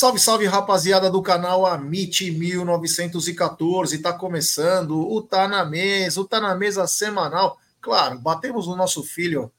Salve, salve, rapaziada do canal Amit 1914. Tá começando o Tá na Mesa, o Tá na Mesa semanal. Claro, batemos o nosso filho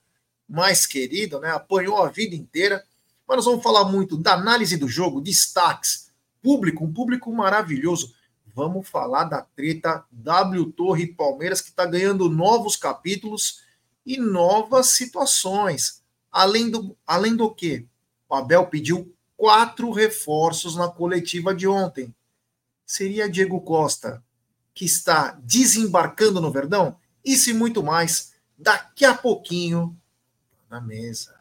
mais querido, né? Apanhou a vida inteira. Mas nós vamos falar muito da análise do jogo, destaques, público, um público maravilhoso. Vamos falar da treta W Torre Palmeiras, que está ganhando novos capítulos e novas situações. Além do, além do que? O Abel pediu quatro reforços na coletiva de ontem. Seria Diego Costa, que está desembarcando no Verdão? Isso e muito mais daqui a pouquinho na mesa.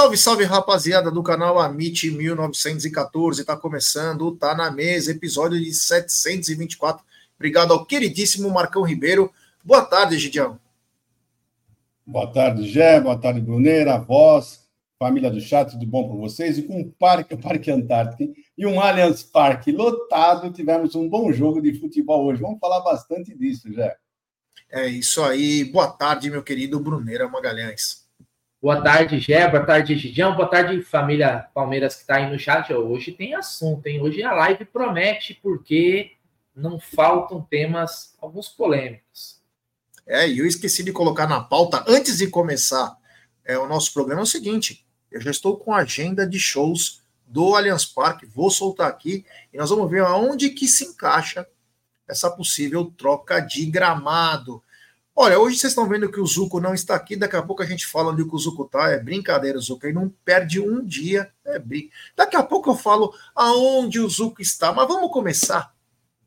Salve, salve, rapaziada do canal Amit 1914. Tá começando, tá na mesa, episódio de 724. Obrigado ao queridíssimo Marcão Ribeiro. Boa tarde, Gidião. Boa tarde, Gé. Boa tarde, Bruneira, voz, família do chat, tudo bom para vocês? E com um parque, o Parque Antártico e um Allianz Parque lotado, tivemos um bom jogo de futebol hoje. Vamos falar bastante disso, Gé. É isso aí. Boa tarde, meu querido Bruneira Magalhães. Boa tarde, Gé. Boa tarde, Gidião. Boa tarde, família Palmeiras que está aí no chat. Hoje tem assunto, hein? Hoje a live promete, porque não faltam temas, alguns polêmicos. É, e eu esqueci de colocar na pauta, antes de começar é, o nosso programa, é o seguinte: eu já estou com a agenda de shows do Allianz Parque, vou soltar aqui e nós vamos ver aonde que se encaixa essa possível troca de gramado. Olha, hoje vocês estão vendo que o Zuco não está aqui, daqui a pouco a gente fala onde o Zuco está, é brincadeira, o Zuco, ele não perde um dia, é brin... Daqui a pouco eu falo aonde o Zuco está, mas vamos começar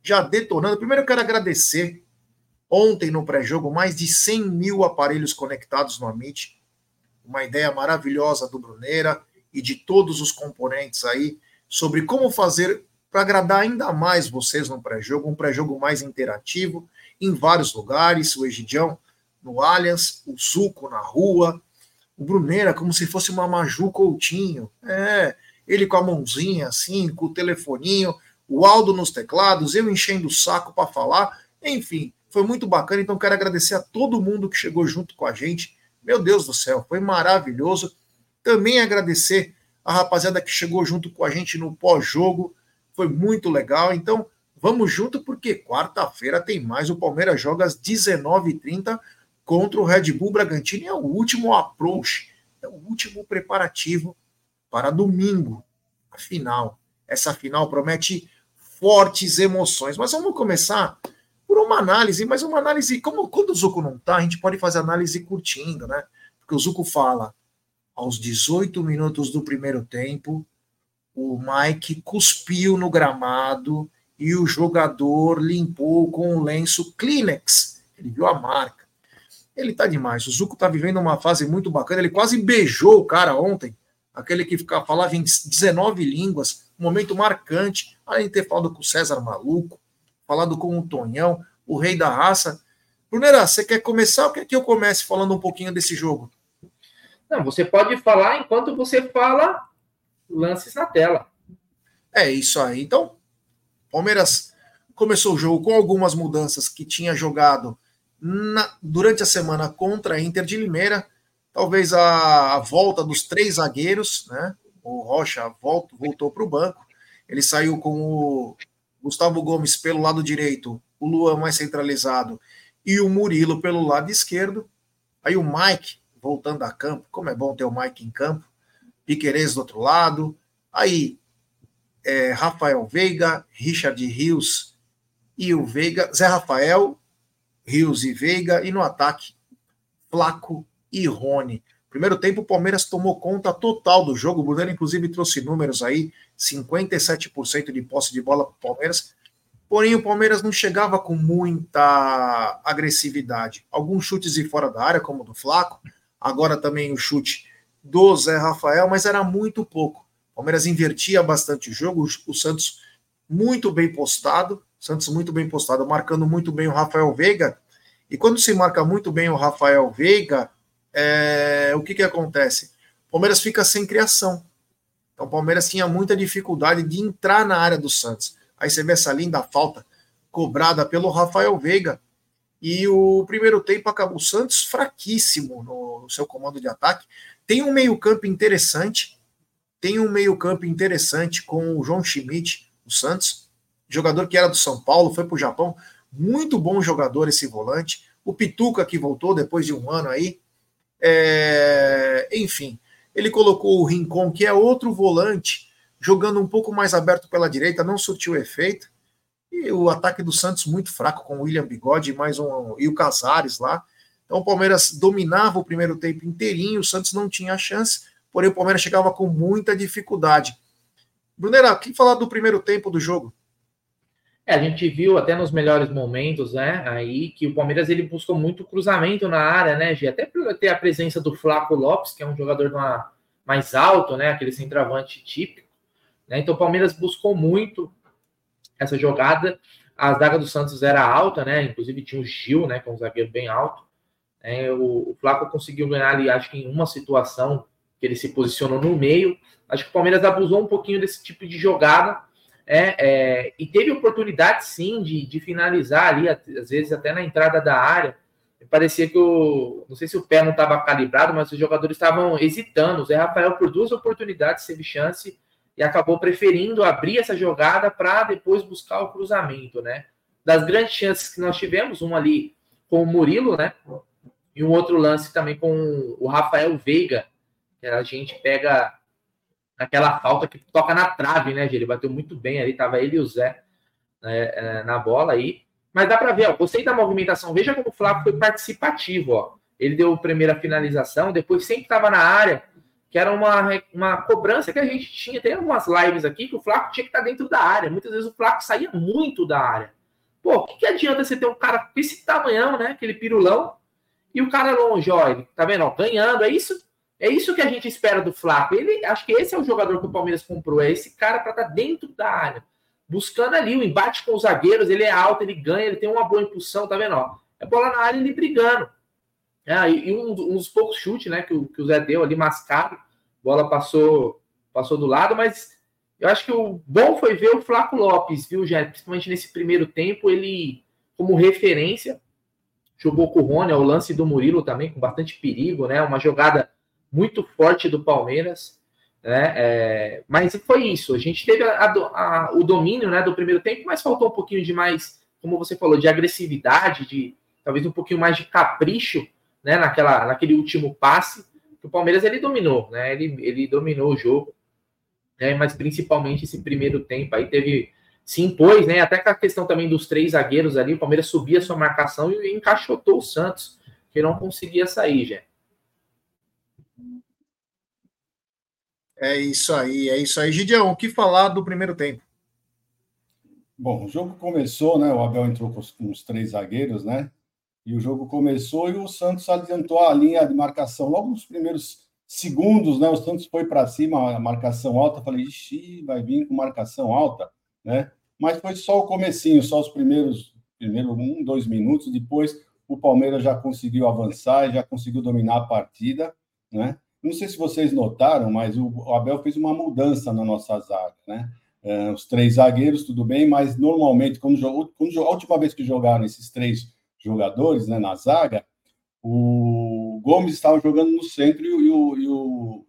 já detonando. Primeiro eu quero agradecer, ontem no pré-jogo, mais de 100 mil aparelhos conectados no Amit, uma ideia maravilhosa do Bruneira e de todos os componentes aí, sobre como fazer para agradar ainda mais vocês no pré-jogo, um pré-jogo mais interativo, em vários lugares, o Egidião no Allianz, o Zuco na rua, o Bruneira como se fosse uma Maju Coutinho, é, ele com a mãozinha assim, com o telefoninho, o Aldo nos teclados, eu enchendo o saco para falar, enfim, foi muito bacana, então quero agradecer a todo mundo que chegou junto com a gente, meu Deus do céu, foi maravilhoso, também agradecer a rapaziada que chegou junto com a gente no pós-jogo, foi muito legal, então Vamos junto porque quarta-feira tem mais. O Palmeiras joga às 19h30 contra o Red Bull Bragantino. É o último approach, é o último preparativo para domingo, a final. Essa final promete fortes emoções. Mas vamos começar por uma análise, mas uma análise, como quando o Zuco não tá, a gente pode fazer análise curtindo, né? Porque o Zuco fala, aos 18 minutos do primeiro tempo, o Mike cuspiu no gramado e o jogador limpou com o lenço Kleenex. Ele viu a marca. Ele tá demais. O Zuco tá vivendo uma fase muito bacana. Ele quase beijou o cara ontem. Aquele que ficava, falava em 19 línguas. Um momento marcante. Além de ter falado com o César Maluco, falado com o Tonhão, o rei da raça. Brunera, você quer começar ou quer que eu comece falando um pouquinho desse jogo? Não, você pode falar enquanto você fala lances na tela. É isso aí. Então, Palmeiras começou o jogo com algumas mudanças que tinha jogado na, durante a semana contra a Inter de Limeira. Talvez a, a volta dos três zagueiros, né? O Rocha volta, voltou para o banco. Ele saiu com o Gustavo Gomes pelo lado direito, o Luan mais centralizado e o Murilo pelo lado esquerdo. Aí o Mike voltando a campo, como é bom ter o Mike em campo. Piquerez do outro lado. Aí é, Rafael Veiga, Richard Rios e o Veiga, Zé Rafael, Rios e Veiga, e no ataque, Flaco e Rony. Primeiro tempo, o Palmeiras tomou conta total do jogo. O Bruno, inclusive, trouxe números aí: 57% de posse de bola para o Palmeiras. Porém, o Palmeiras não chegava com muita agressividade. Alguns chutes de fora da área, como o do Flaco, agora também o chute do Zé Rafael, mas era muito pouco O Palmeiras invertia bastante o jogo, o Santos muito bem postado, Santos muito bem postado, marcando muito bem o Rafael Veiga. E quando se marca muito bem o Rafael Veiga, é, o que, que acontece? O Palmeiras fica sem criação. Então o Palmeiras tinha muita dificuldade de entrar na área do Santos. Aí você vê essa linda falta cobrada pelo Rafael Veiga. E o primeiro tempo acabou o Santos fraquíssimo no, no seu comando de ataque. Tem um meio-campo interessante, tem um meio-campo interessante com o João Schmidt, o Santos, jogador que era do São Paulo, foi para o Japão. Muito bom jogador esse volante. O Pituca, que voltou depois de um ano aí. É... Enfim, ele colocou o Rincon, que é outro volante, jogando um pouco mais aberto pela direita, não surtiu efeito. E o ataque do Santos muito fraco com o William Bigode mais um, e o Casares lá. Então o Palmeiras dominava o primeiro tempo inteirinho, o Santos não tinha chance porém o Palmeiras chegava com muita dificuldade. Brunera, o que falar do primeiro tempo do jogo? É, a gente viu até nos melhores momentos, né, aí que o Palmeiras ele buscou muito cruzamento na área, né, Gê? Até por ter a presença do Flaco Lopes, que é um jogador mais alto, né, aquele centroavante típico, né? Então o Palmeiras buscou muito essa jogada. A zaga do Santos era alta, né? Inclusive tinha o Gil, né, que é um zagueiro bem alto. É, o, o Flaco conseguiu ganhar ali, acho que em uma situação que ele se posicionou no meio. Acho que o Palmeiras abusou um pouquinho desse tipo de jogada. É, é, e teve oportunidade sim de, de, finalizar ali, às vezes até na entrada da área. Parecia que o. Não sei se o pé não estava calibrado, mas os jogadores estavam hesitando. O Zé Rafael, por duas oportunidades, teve chance e acabou preferindo abrir essa jogada para depois buscar o cruzamento, né? Das grandes chances que nós tivemos, um ali com o Murilo, né? E um outro lance também com o Rafael Veiga, a gente pega aquela falta que toca na trave, né, Ele bateu muito bem ali, tava ele e o Zé né, é, na bola aí. Mas dá para ver, ó, gostei da movimentação. Veja como o Flávio foi participativo, ó. Ele deu a primeira finalização, depois sempre estava na área, que era uma, uma cobrança que a gente tinha. Tem algumas lives aqui que o Flávio tinha que estar tá dentro da área. Muitas vezes o Flávio saía muito da área. Pô, o que, que adianta você ter um cara com esse tamanhão, né? Aquele pirulão, e o cara longe, ó, ele, tá vendo? Ó, ganhando. É isso é isso que a gente espera do Flaco. Ele, acho que esse é o jogador que o Palmeiras comprou. É esse cara para estar tá dentro da área, buscando ali o embate com os zagueiros. Ele é alto, ele ganha, ele tem uma boa impulsão, tá vendo? Ó, é bola na área ele brigando. É, e, um, um, dos poucos chutes, né, que o, que o Zé deu ali mascado, bola passou passou do lado, mas eu acho que o bom foi ver o Flaco Lopes, viu, Jé? Principalmente nesse primeiro tempo, ele como referência jogou com o Rony, é o lance do Murilo também com bastante perigo, né? Uma jogada muito forte do Palmeiras, né? É, mas foi isso. A gente teve a, a, o domínio né, do primeiro tempo, mas faltou um pouquinho de mais, como você falou, de agressividade, de talvez um pouquinho mais de capricho né, naquela, naquele último passe. O Palmeiras ele dominou, né? Ele, ele dominou o jogo, né? Mas principalmente esse primeiro tempo aí teve se impôs, né? Até com a questão também dos três zagueiros ali, o Palmeiras subia sua marcação e encaixotou o Santos, que não conseguia sair, já. É isso aí, é isso aí. Gideão, o que falar do primeiro tempo? Bom, o jogo começou, né? O Abel entrou com os, três zagueiros, né? E o jogo começou e o Santos adiantou a linha de marcação. Logo nos primeiros segundos, né? O Santos foi para cima, a marcação alta. Falei, ixi, vai vir com marcação alta, né? Mas foi só o comecinho, só os primeiros, primeiro um, dois minutos. Depois o Palmeiras já conseguiu avançar, já conseguiu dominar a partida, né? Não sei se vocês notaram, mas o Abel fez uma mudança na nossa zaga, né? É, os três zagueiros, tudo bem, mas normalmente, quando, quando, a última vez que jogaram esses três jogadores né, na zaga, o Gomes estava jogando no centro e o, e o,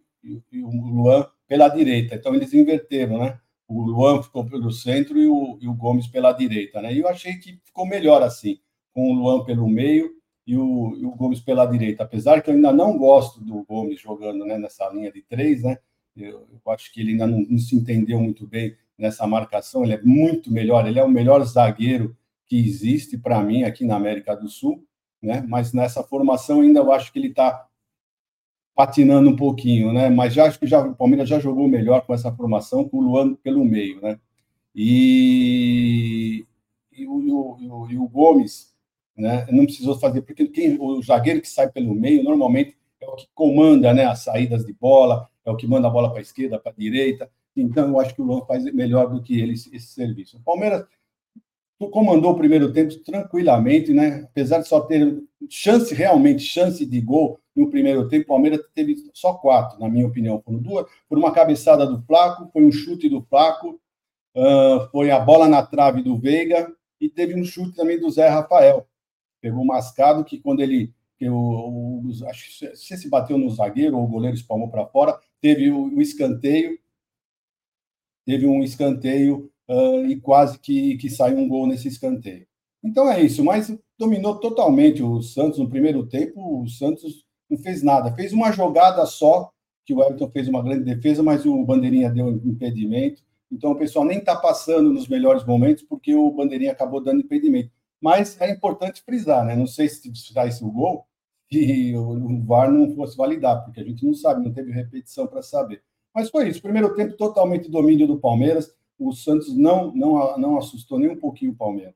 e o Luan pela direita. Então, eles inverteram, né? O Luan ficou pelo centro e o, e o Gomes pela direita, né? E eu achei que ficou melhor assim, com o Luan pelo meio e o, e o, Gomes pela direita. Apesar que eu ainda não gosto do Gomes jogando né, nessa linha de três, né? Eu, eu acho que ele ainda não, não, se entendeu muito bem nessa marcação. Ele é muito melhor, ele é o melhor zagueiro que existe para mim aqui na América do Sul, né? Mas nessa formação ainda eu acho que ele está patinando um pouquinho, né? Mas já acho que já, o Palmeiras já jogou melhor com essa formação, com o Luan pelo meio, né? E, e, o, e o, e o Gomes né? Não precisou fazer, porque quem, o zagueiro que sai pelo meio normalmente é o que comanda né, as saídas de bola, é o que manda a bola para a esquerda, para a direita. Então, eu acho que o Luan faz melhor do que ele esse serviço. O Palmeiras comandou o primeiro tempo tranquilamente, né? Apesar de só ter chance, realmente, chance de gol no primeiro tempo, o Palmeiras teve só quatro, na minha opinião. Por, duas, por uma cabeçada do Flaco, foi um chute do Flaco, uh, foi a bola na trave do Veiga e teve um chute também do Zé Rafael. Pegou o mascado que quando ele que o, o, acho que se se bateu no zagueiro ou o goleiro espalmou para fora, teve o, o, escanteio, teve um escanteio uh, e quase que, que saiu um gol nesse escanteio. Então é isso, mas dominou totalmente o Santos no primeiro tempo. O Santos não fez nada, fez uma jogada só, que o Everton fez uma grande defesa, mas o Bandeirinha deu impedimento. Então o pessoal nem está passando nos melhores momentos porque o Bandeirinha acabou dando impedimento. Mas é importante frisar, né? Não sei se saísse o gol e o VAR não fosse validar, porque a gente não sabe, não teve repetição para saber. Mas foi isso. Primeiro tempo totalmente domínio do Palmeiras. O Santos não, não, não assustou nem um pouquinho o Palmeiras.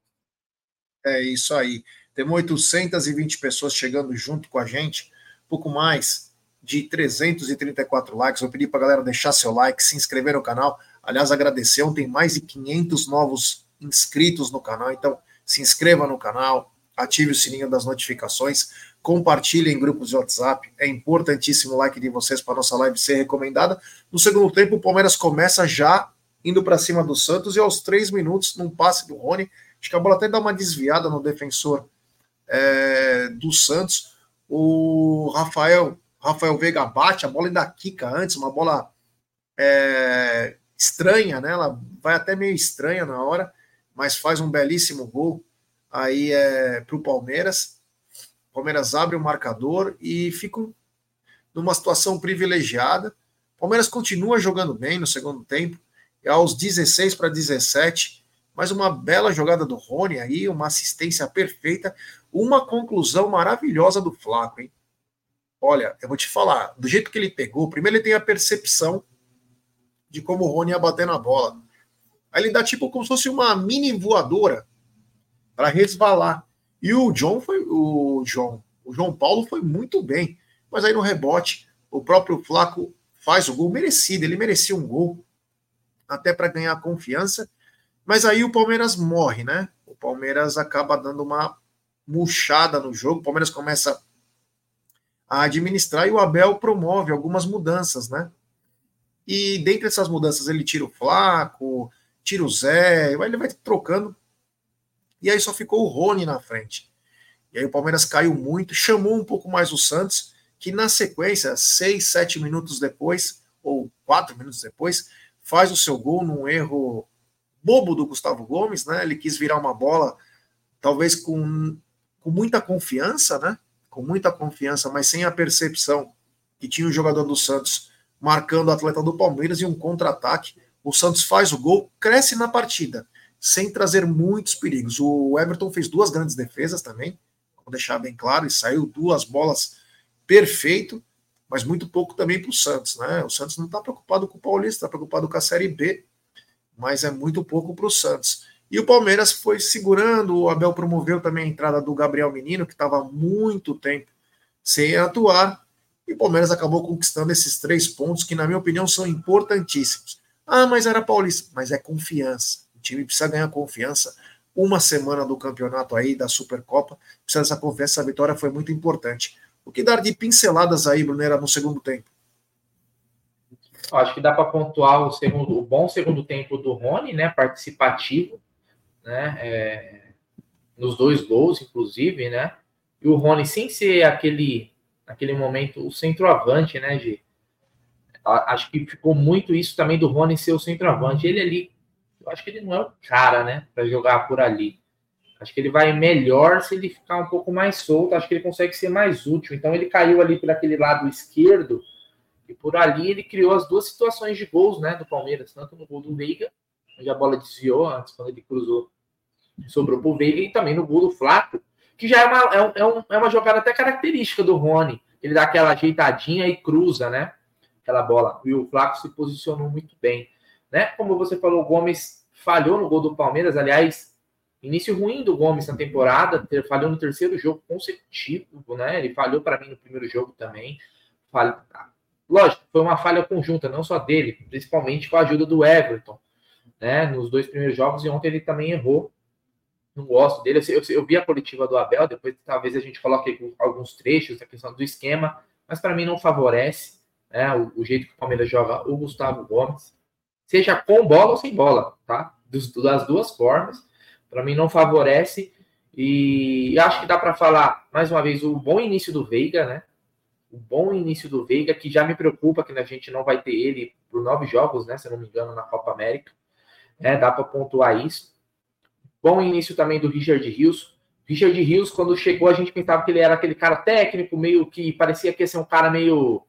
É isso aí. Temos 820 pessoas chegando junto com a gente, pouco mais de 334 likes. Eu pedi para a galera deixar seu like, se inscrever no canal. Aliás, agradecer, tem mais de 500 novos inscritos no canal, então se inscreva no canal, ative o sininho das notificações, compartilhe em grupos de WhatsApp. É importantíssimo o like de vocês para nossa live ser recomendada. No segundo tempo, o Palmeiras começa já indo para cima do Santos e aos três minutos, num passe do Rony, acho que a bola até dá uma desviada no defensor é, do Santos. O Rafael, Rafael Veiga bate, a bola ainda quica antes, uma bola é, estranha, né? Ela vai até meio estranha na hora, mas faz um belíssimo gol aí é, para o Palmeiras. Palmeiras abre o marcador e fica numa situação privilegiada. Palmeiras continua jogando bem no segundo tempo, aos 16 para 17, mais uma bela jogada do Rony aí, uma assistência perfeita, uma conclusão maravilhosa do Flaco, hein? Olha, eu vou te falar, do jeito que ele pegou, primeiro ele tem a percepção de como o Rony ia bater na bola. Aí ele dá tipo como se fosse uma mini voadora para resvalar. E o John foi o João, o João Paulo foi muito bem, mas aí no rebote o próprio Flaco faz o gol merecido, ele merecia um gol até para ganhar confiança, mas aí o Palmeiras morre, né? O Palmeiras acaba dando uma murchada no jogo, o Palmeiras começa a administrar e o Abel promove algumas mudanças, né? E dentre essas mudanças ele tira o Flaco, tira o Zé, ele vai trocando e aí só ficou o Rony na frente. E aí o Palmeiras caiu muito, chamou um pouco mais o Santos, que na sequência, seis, sete minutos depois, ou quatro minutos depois, faz o seu gol num erro bobo do Gustavo Gomes, né? Ele quis virar uma bola, talvez com, com muita confiança, né? Com muita confiança, mas sem a percepção que tinha o jogador do Santos marcando o atleta do Palmeiras e um contra-ataque. O Santos faz o gol, cresce na partida sem trazer muitos perigos. O Everton fez duas grandes defesas também, vou deixar bem claro, e saiu duas bolas perfeito, mas muito pouco também para o Santos, né? O Santos não está preocupado com o Paulista, está preocupado com a Série B, mas é muito pouco para o Santos. E o Palmeiras foi segurando, o Abel promoveu também a entrada do Gabriel Menino, que estava muito tempo sem atuar, e o Palmeiras acabou conquistando esses três pontos, que, na minha opinião, são importantíssimos. Ah, mas era paulista, mas é confiança. O time precisa ganhar confiança. Uma semana do campeonato aí, da Supercopa, precisa dessa confiança. Essa vitória foi muito importante. O que dar de pinceladas aí, Brunera, no segundo tempo? Acho que dá para pontuar o, segundo, o bom segundo tempo do Rony, né? Participativo, né? É, nos dois gols, inclusive, né? E o Rony, sem ser aquele, aquele momento, o centroavante, né? De, acho que ficou muito isso também do Rony ser o centroavante. Ele ali eu acho que ele não é o cara, né, para jogar por ali. Acho que ele vai melhor se ele ficar um pouco mais solto. Acho que ele consegue ser mais útil. Então ele caiu ali por aquele lado esquerdo e por ali ele criou as duas situações de gols, né, do Palmeiras, tanto no gol do Veiga, onde a bola desviou antes quando ele cruzou, sobrou pro Veiga e também no gol do Flaco, que já é uma, é, é, um, é uma jogada até característica do Rony. Ele dá aquela ajeitadinha e cruza, né? Aquela bola. E o Flaco se posicionou muito bem. Né? Como você falou, o Gomes falhou no gol do Palmeiras, aliás, início ruim do Gomes na temporada, falhou no terceiro jogo consecutivo, né? Ele falhou para mim no primeiro jogo também. lógico, foi uma falha conjunta, não só dele, principalmente com a ajuda do Everton, né? Nos dois primeiros jogos, e ontem ele também errou. Não gosto dele. Eu, eu, eu vi a coletiva do Abel, depois talvez a gente coloque alguns trechos da questão do esquema, mas para mim não favorece né, o, o, jeito que o Palmeiras joga o Gustavo Gomes, seja com bola ou sem bola, tá? Dos, das duas formas. Para mim não favorece. E acho que dá para falar, mais uma vez, o bom início do Veiga, né? O bom início do Veiga, que já me preocupa que a gente não vai ter ele por nove jogos, né? Se eu não me engano, na Copa América. É, dá para pontuar isso. Bom início também do Richard Rios. Richard Rios, quando chegou, a gente pensava que ele era aquele cara técnico, meio que parecia que ia ser um cara meio.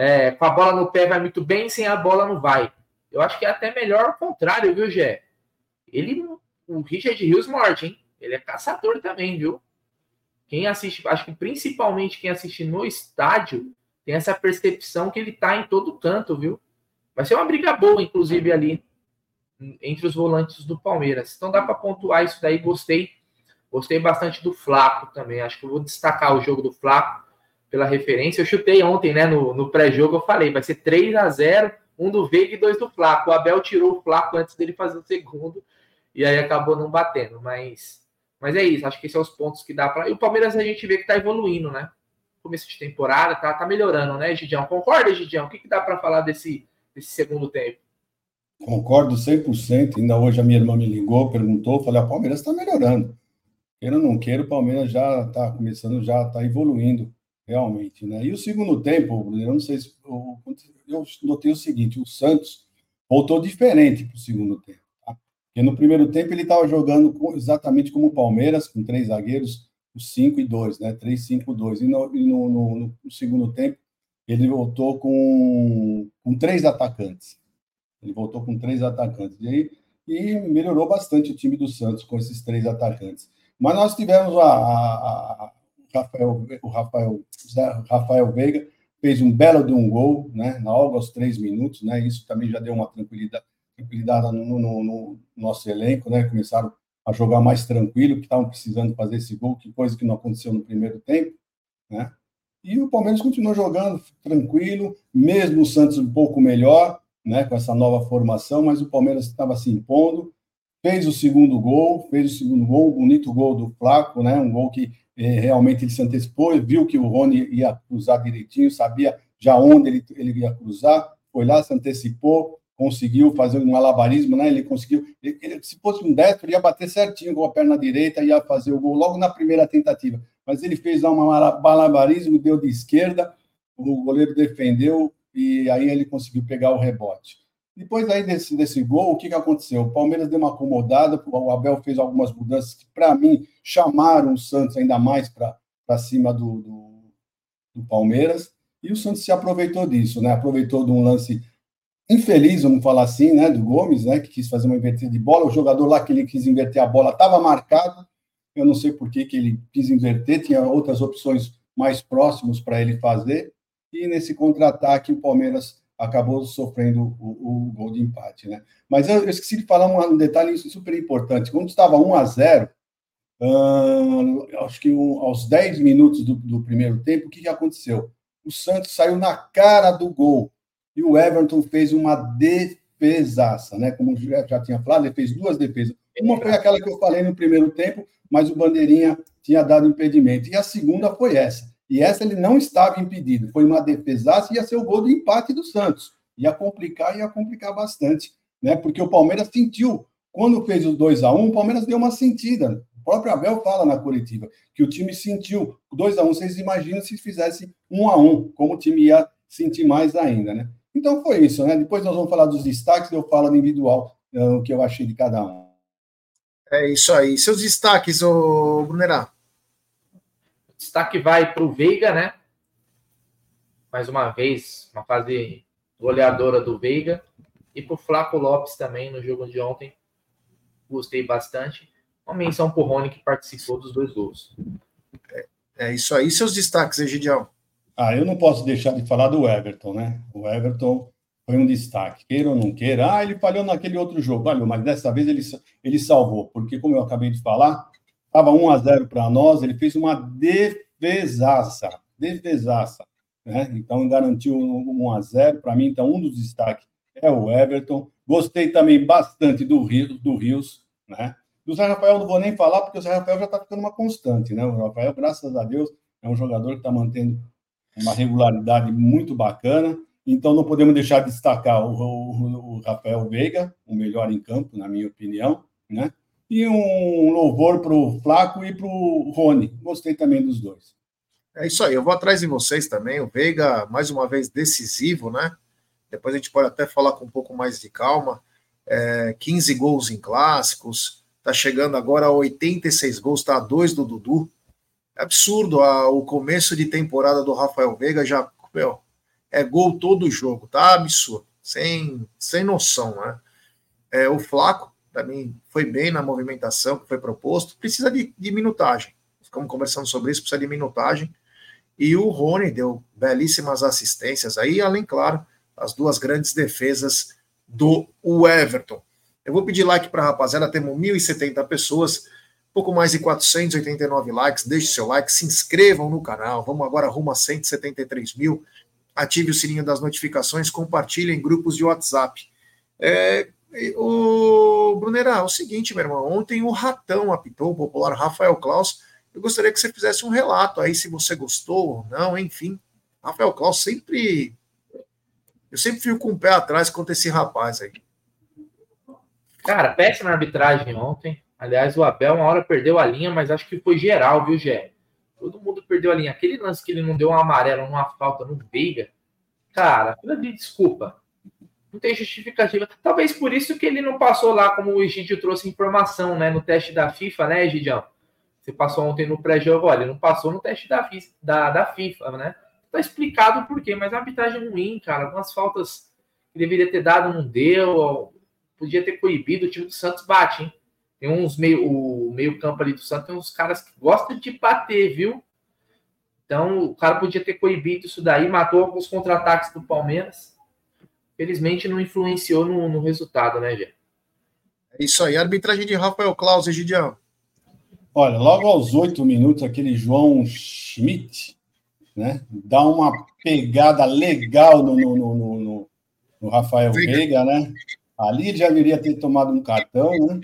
É, com a bola no pé vai muito bem, sem a bola não vai. Eu acho que é até melhor o contrário, viu, Gé? Ele, o Richard Rios morte, hein? Ele é caçador também, viu? Quem assiste, acho que principalmente quem assiste no estádio, tem essa percepção que ele tá em todo canto, viu? Vai ser uma briga boa, inclusive, ali entre os volantes do Palmeiras. Então dá para pontuar isso daí, gostei. Gostei bastante do Flaco também. Acho que eu vou destacar o jogo do Flaco pela referência. Eu chutei ontem, né, no, no pré-jogo, eu falei, vai ser 3 a 0 um do Veiga e dois do Flaco. O Abel tirou o Flaco antes dele fazer o segundo e aí acabou não batendo, mas mas é isso, acho que esses são os pontos que dá para. E o Palmeiras a gente vê que está evoluindo, né? Começo de temporada, tá, tá melhorando, né, Gidião? Concorda, Gidião? O que, que dá para falar desse, desse segundo tempo? Concordo 100%. Ainda hoje a minha irmã me ligou, perguntou, falei, a ah, Palmeiras está melhorando. Queira ou não queira, o Palmeiras já está começando, já está evoluindo realmente, né? E o segundo tempo, eu não sei se eu, notei o seguinte, o Santos voltou diferente para o segundo tempo. Tá? Porque no primeiro tempo ele estava jogando exatamente como o Palmeiras, com três zagueiros, os 5 e 2, né? 3, 5, 2. E, no, e no, no, no, segundo tempo ele voltou com, com três atacantes. Ele voltou com três atacantes. E, aí, e melhorou bastante o time do Santos com esses três atacantes. Mas nós tivemos a, a Rafael, o Rafael, Rafael Veiga fez um belo de um gol, né? Logo aos três minutos, né? Isso também já deu uma tranquilidade, tranquilidade no, no, no nosso elenco, né? Começaram a jogar mais tranquilo, que estavam precisando fazer esse gol, que coisa que não aconteceu no primeiro tempo, né? E o Palmeiras continuou jogando tranquilo, mesmo o Santos um pouco melhor, né, com essa nova formação, mas o Palmeiras estava se impondo, fez o segundo gol, fez o segundo gol, bonito gol do Flaco, né, um gol que realmente ele se antecipou, viu que o Rony ia cruzar direitinho, sabia já onde ele, ele ia cruzar, foi lá, se antecipou, conseguiu fazer um malabarismo, né, ele conseguiu, ele, ele, se fosse um destro, ia bater certinho com a perna direita, ia fazer o gol logo na primeira tentativa, mas ele fez lá um malabarismo, deu de esquerda, o goleiro defendeu, e aí ele conseguiu pegar o rebote. Depois aí desse, desse gol, o que, que aconteceu? O Palmeiras deu uma acomodada, o Abel fez algumas mudanças que, para mim, chamaram o Santos ainda mais para cima do, do, do, Palmeiras, e o Santos se aproveitou disso, né? Aproveitou de um lance infeliz, vamos falar assim, né? Do Gomes, né? Que quis fazer uma invertida de bola, o jogador lá que ele quis inverter a bola estava marcado, eu não sei por que, que ele quis inverter, tinha outras opções mais próximas para ele fazer, e nesse contra-ataque o Palmeiras acabou sofrendo o, o, gol de empate, né? Mas eu, eu, esqueci de falar um, um detalhe super importante. Quando estava 1 a 0 hum, acho que um, aos 10 minutos do, do, primeiro tempo, o que, que aconteceu? O Santos saiu na cara do gol e o Everton fez uma defesaça, né? Como já, já tinha falado, ele fez duas defesas. Uma foi aquela que eu falei no primeiro tempo, mas o Bandeirinha tinha dado impedimento. E a segunda foi essa. E essa ele não estava impedido. Foi uma defesaça ia ser o gol de empate do Santos. Ia complicar, ia complicar bastante. Né? Porque o Palmeiras sentiu. Quando fez o 2 a 1 o Palmeiras deu uma sentida. O próprio Abel fala na coletiva que o time sentiu 2 a 1 Vocês imaginam se fizesse 1 a 1 como o time ia sentir mais ainda, né? Então foi isso, né? Depois nós vamos falar dos destaques, eu falo no individual eh, o que eu achei de cada um. É isso aí. Seus destaques, ô Brunerá. Destaque vai para o Veiga, né? Mais uma vez, uma fase goleadora do Veiga. E para o Flaco Lopes também no jogo de ontem. Gostei bastante. Uma menção para o Rony que participou dos dois gols. É, é isso aí. Seus destaques, Egidião? Ah, eu não posso deixar de falar do Everton, né? O Everton foi um destaque, queira ou não queira. Ah, ele falhou naquele outro jogo, valeu, mas dessa vez ele, ele salvou, porque, como eu acabei de falar, Estava 1 a 0 para nós, ele fez uma defesaça, defesaça. né? Então garantiu um 1 a 0 para mim. Então um dos destaques é o Everton. Gostei também bastante do Rio, do Rios, né? Do Zé Rafael não vou nem falar porque o Zé Rafael já está ficando uma constante, né? O Rafael, graças a Deus, é um jogador que está mantendo uma regularidade muito bacana. Então não podemos deixar de destacar o, o, o Rafael Veiga, o melhor em campo, na minha opinião, né? E um louvor para o Flaco e para o Rony. Gostei também dos dois. É isso aí, eu vou atrás de vocês também. O Veiga, mais uma vez, decisivo, né? Depois a gente pode até falar com um pouco mais de calma. É, 15 gols em clássicos, tá chegando agora a 86 gols, tá a dois do Dudu. É absurdo a, o começo de temporada do Rafael Veiga já, meu, é gol todo jogo, tá absurdo, sem, sem noção, né? É, o Flaco também foi bem na movimentação que foi proposto, precisa de, de minutagem. Ficamos conversando sobre isso, precisa de minutagem. E o Rony deu belíssimas assistências aí, além, claro, as duas grandes defesas do Everton. Eu vou pedir like para a rapaziada, temos 1.070 pessoas, pouco mais de 489 likes. Deixe seu like, se inscrevam no canal. Vamos agora rumo a 173 mil. Ative o sininho das notificações, compartilhe em grupos de WhatsApp. É, o Brunerá, é o seguinte, meu irmão. Ontem o Ratão apitou, o popular Rafael Klaus. Eu gostaria que você fizesse um relato aí, se você gostou ou não, enfim. Rafael Klaus sempre. Eu sempre fico com o pé atrás contra esse rapaz aí. Cara, péssima arbitragem ontem. Aliás, o Abel uma hora perdeu a linha, mas acho que foi geral, viu, Gé? Todo mundo perdeu a linha. Aquele lance que ele não deu um amarelo numa falta no Veiga, cara, de desculpa. Não tem justificativa. Talvez por isso que ele não passou lá, como o Egidio trouxe informação, né, no teste da FIFA, né, Egidião? Você passou ontem no pré-jogo, olha, não passou no teste da, da, da FIFA, né? Tá explicado o porquê, mas a arbitragem ruim, cara. Algumas faltas que deveria ter dado, não deu. Podia ter coibido, o time do Santos bate, hein? Tem uns meio, o meio-campo ali do Santos, tem uns caras que gostam de bater, viu? Então, o cara podia ter coibido isso daí, matou alguns contra-ataques do Palmeiras. Felizmente não influenciou no, no resultado, né, Gê? É isso aí. Arbitragem de Rafael Claus, Egidião. Olha, logo aos oito minutos, aquele João Schmidt, né? Dá uma pegada legal no, no, no, no, no Rafael Veiga, né? Ali já deveria ter tomado um cartão, né?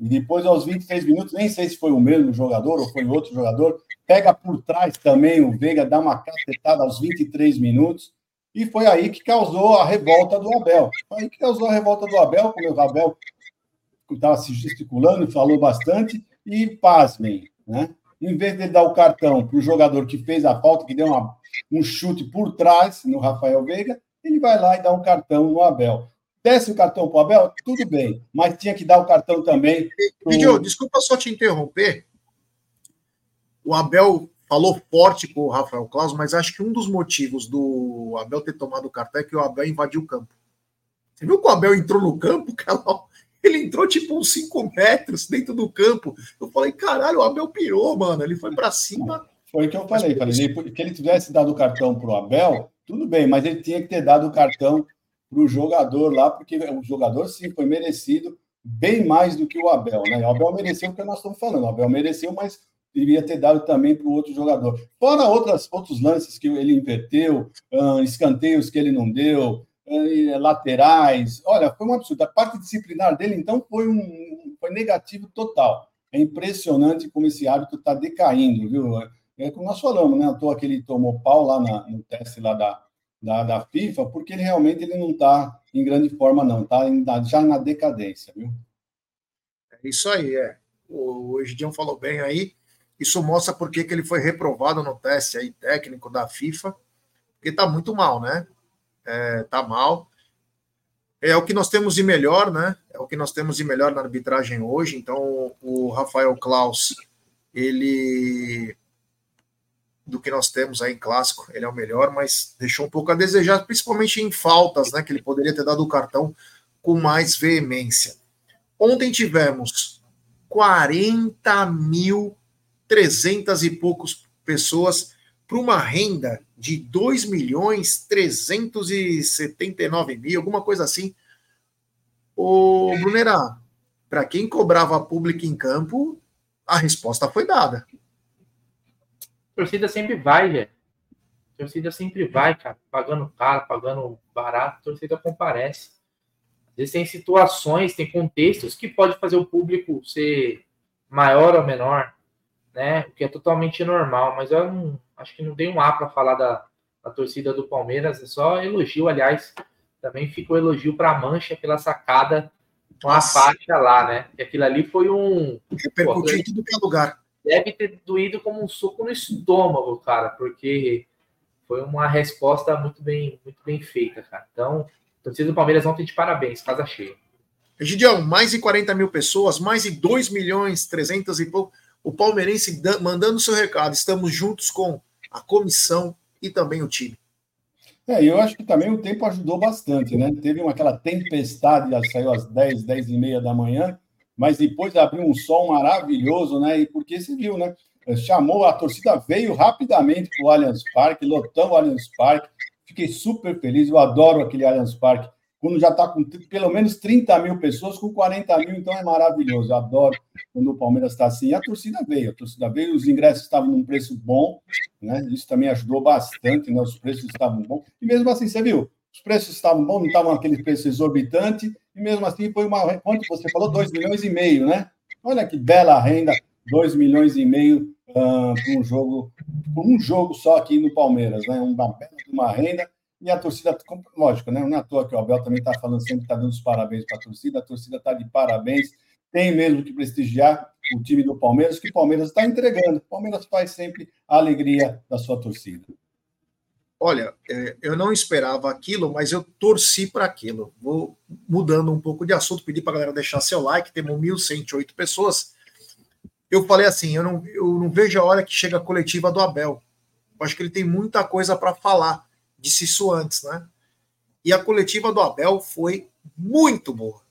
E depois, aos 26 minutos, nem sei se foi o mesmo jogador ou foi outro jogador, pega por trás também o Veiga, dá uma cacetada aos 23 minutos, e foi aí que causou a revolta do Abel. Foi aí que causou a revolta do Abel, porque o Abel estava se gesticulando, falou bastante, e pasmem, né? Em vez de dar o cartão para o jogador que fez a falta, que deu uma, um chute por trás no Rafael Veiga, ele vai lá e dá um cartão no Abel desse o cartão para o Abel, tudo bem, mas tinha que dar o cartão também. Pro... desculpa só te interromper. O Abel falou forte com o Rafael Claus, mas acho que um dos motivos do Abel ter tomado o cartão é que o Abel invadiu o campo. Você viu que o Abel entrou no campo, cara? Ele entrou tipo uns 5 metros dentro do campo. Eu falei, caralho, o Abel pirou, mano. Ele foi para cima. Foi o que eu falei. Falei, que ele tivesse dado o cartão para o Abel, tudo bem, mas ele tinha que ter dado o cartão para o jogador lá, porque o jogador sim foi merecido bem mais do que o Abel, né? O Abel mereceu o que nós estamos falando, o Abel mereceu, mas devia ter dado também para o outro jogador. Fora outras, outros lances que ele inverteu, uh, escanteios que ele não deu, uh, laterais. Olha, foi um absurdo. A parte disciplinar dele, então, foi um foi negativo total. É impressionante como esse hábito está decaindo, viu? É como nós falamos, né? À toa que ele tomou pau lá na, no teste lá da, da, da FIFA, porque ele realmente ele não está em grande forma, não, está já na decadência, viu? É isso aí, é. O, o Egidião falou bem aí. Isso mostra por que ele foi reprovado no teste aí técnico da FIFA, porque está muito mal, né? É, tá mal. É o que nós temos de melhor, né? É o que nós temos de melhor na arbitragem hoje. Então, o Rafael Klaus, ele do que nós temos aí em clássico. Ele é o melhor, mas deixou um pouco a desejar, principalmente em faltas, né? Que ele poderia ter dado o cartão com mais veemência. Ontem tivemos 40 mil 300 e poucos pessoas para uma renda de 2 milhões 379 mil, alguma coisa assim. O Brunerá, para quem cobrava público em campo, a resposta foi dada torcida sempre vai. A torcida sempre vai, cara, pagando caro, pagando barato, torcida comparece. Às vezes tem situações, tem contextos que pode fazer o público ser maior ou menor, né? O que é totalmente normal, mas eu não, acho que não dei um A para falar da, da torcida do Palmeiras, é só elogio, aliás, também ficou elogio para a Mancha pela sacada com a faixa lá, né? E aquilo ali foi um. Repercutiu em tudo que é lugar. Deve ter doído como um soco no estômago, cara, porque foi uma resposta muito bem, muito bem feita, cara. Então, torcida do Palmeiras ontem de parabéns, casa cheia. Egidião, mais de 40 mil pessoas, mais de 2 milhões, 300 e pouco. O palmeirense mandando seu recado. Estamos juntos com a comissão e também o time. É, eu acho que também o tempo ajudou bastante, né? Teve uma, aquela tempestade, saiu às 10, 10 e meia da manhã, mas depois abriu um sol maravilhoso, né? E porque você viu, né? Chamou, a torcida veio rapidamente para o Allianz Parque, lotamos o Allianz Parque. Fiquei super feliz, eu adoro aquele Allianz Parque quando já está com pelo menos 30 mil pessoas, com 40 mil, então é maravilhoso. Eu adoro quando o Palmeiras está assim. E a torcida veio, a torcida veio, os ingressos estavam num preço bom, né? Isso também ajudou bastante, né? Os preços estavam bons. E mesmo assim, você viu, os preços estavam bons, não estavam aquele preço exorbitante, e mesmo assim foi uma. Quanto você falou? 2 milhões e meio, né? Olha que bela renda, 2 milhões e meio uh, para um jogo, por um jogo só aqui no Palmeiras, né? Uma bela uma renda e a torcida, lógico, né? Não é à toa que o Abel também está falando sempre, está dando os parabéns para a torcida, a torcida está de parabéns, tem mesmo que prestigiar o time do Palmeiras, que o Palmeiras está entregando. O Palmeiras faz sempre a alegria da sua torcida. Olha, é, eu não esperava aquilo, mas eu torci para aquilo. Vou mudando um pouco de assunto, pedir para a galera deixar seu like, temos 1.108 pessoas. Eu falei assim, eu não, eu não vejo a hora que chega a coletiva do Abel. Eu acho que ele tem muita coisa para falar disse isso antes, né? E a coletiva do Abel foi muito boa.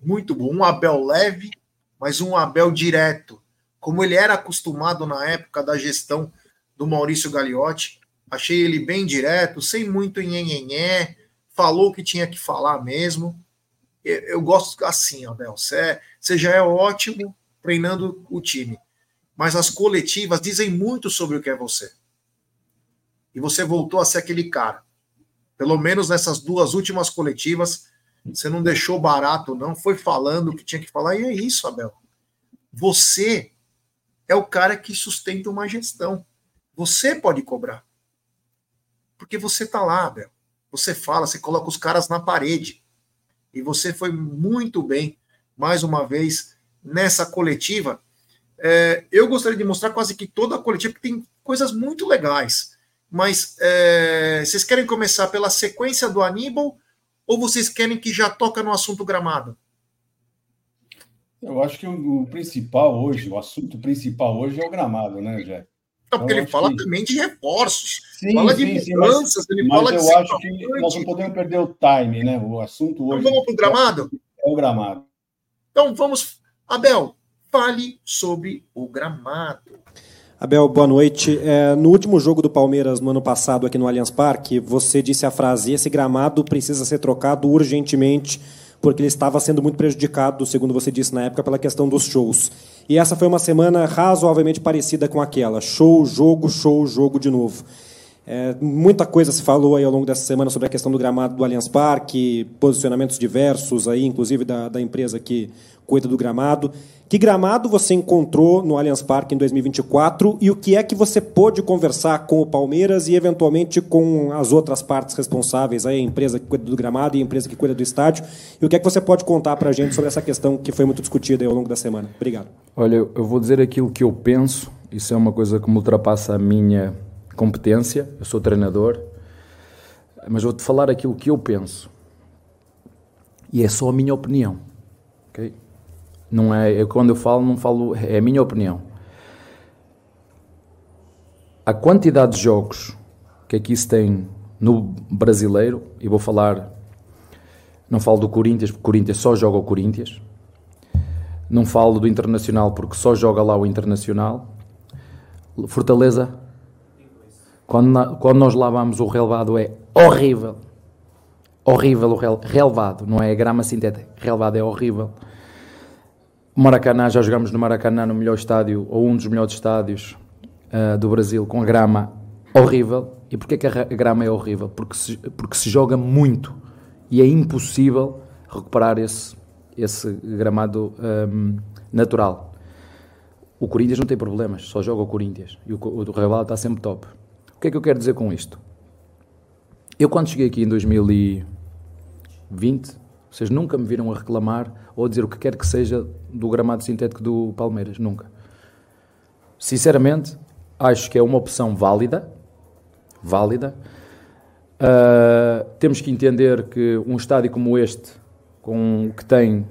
Muito boa. Um Abel leve, mas um Abel direto. Como ele era acostumado na época da gestão do Maurício Gagliotti. Achei ele bem direto, sem muito nhenhenhé. Falou o que tinha que falar mesmo. Eu, eu gosto assim, Abel. Você, já é ótimo treinando o time. Mas as coletivas dizem muito sobre o que é você e você voltou a ser aquele cara. Pelo menos nessas duas últimas coletivas, você não deixou barato, não, foi falando o que tinha que falar, e é isso, Abel. Você é o cara que sustenta uma gestão. Você pode cobrar. Porque você está lá, Abel. Você fala, você coloca os caras na parede. E você foi muito bem, mais uma vez, nessa coletiva. É, eu gostaria de mostrar quase que toda a coletiva, porque tem coisas muito legais. Mas é, vocês querem começar pela sequência do Aníbal ou vocês querem que já toca no assunto gramado? Eu acho que o, o principal hoje, o assunto principal hoje é o gramado, né, Jé? Não, porque ele fala que... também de reforços, sim, fala sim, de mudanças, sim, mas, ele mas fala eu de acho que nós não podemos perder o time, né? O assunto hoje. Então vamos para o gramado? É o gramado. Então vamos. Abel, fale sobre o gramado. Abel, boa noite. É, no último jogo do Palmeiras, no ano passado, aqui no Allianz Parque, você disse a frase: esse gramado precisa ser trocado urgentemente, porque ele estava sendo muito prejudicado, segundo você disse na época, pela questão dos shows. E essa foi uma semana razoavelmente parecida com aquela: show, jogo, show, jogo de novo. É, muita coisa se falou aí ao longo dessa semana sobre a questão do gramado do Allianz Parque, posicionamentos diversos aí, inclusive da, da empresa que cuida do gramado. Que gramado você encontrou no Allianz Parque em 2024 e o que é que você pôde conversar com o Palmeiras e eventualmente com as outras partes responsáveis, a empresa que cuida do gramado e a empresa que cuida do estádio? E o que é que você pode contar para a gente sobre essa questão que foi muito discutida ao longo da semana? Obrigado. Olha, eu vou dizer aquilo que eu penso. Isso é uma coisa que me ultrapassa a minha competência. Eu sou treinador, mas vou-te falar aquilo que eu penso. E é só a minha opinião, ok? Não é, eu, quando eu falo, não falo, é a minha opinião. A quantidade de jogos que aqui se tem no brasileiro, e vou falar, não falo do Corinthians, porque o Corinthians só joga o Corinthians. Não falo do Internacional, porque só joga lá o Internacional. Fortaleza, quando, quando nós lá vamos, o relevado é horrível. Horrível o relevado, não é grama sintética. Relevado é horrível. Maracanã, já jogamos no Maracanã, no melhor estádio, ou um dos melhores estádios uh, do Brasil, com a grama horrível. E porquê que a grama é horrível? Porque se, porque se joga muito e é impossível recuperar esse, esse gramado um, natural. O Corinthians não tem problemas, só joga o Corinthians e o, o do Rio está sempre top. O que é que eu quero dizer com isto? Eu, quando cheguei aqui em 2020, vocês nunca me viram a reclamar ou dizer o que quer que seja do gramado sintético do Palmeiras. Nunca. Sinceramente, acho que é uma opção válida. Válida. Uh, temos que entender que um estádio como este, com que tem,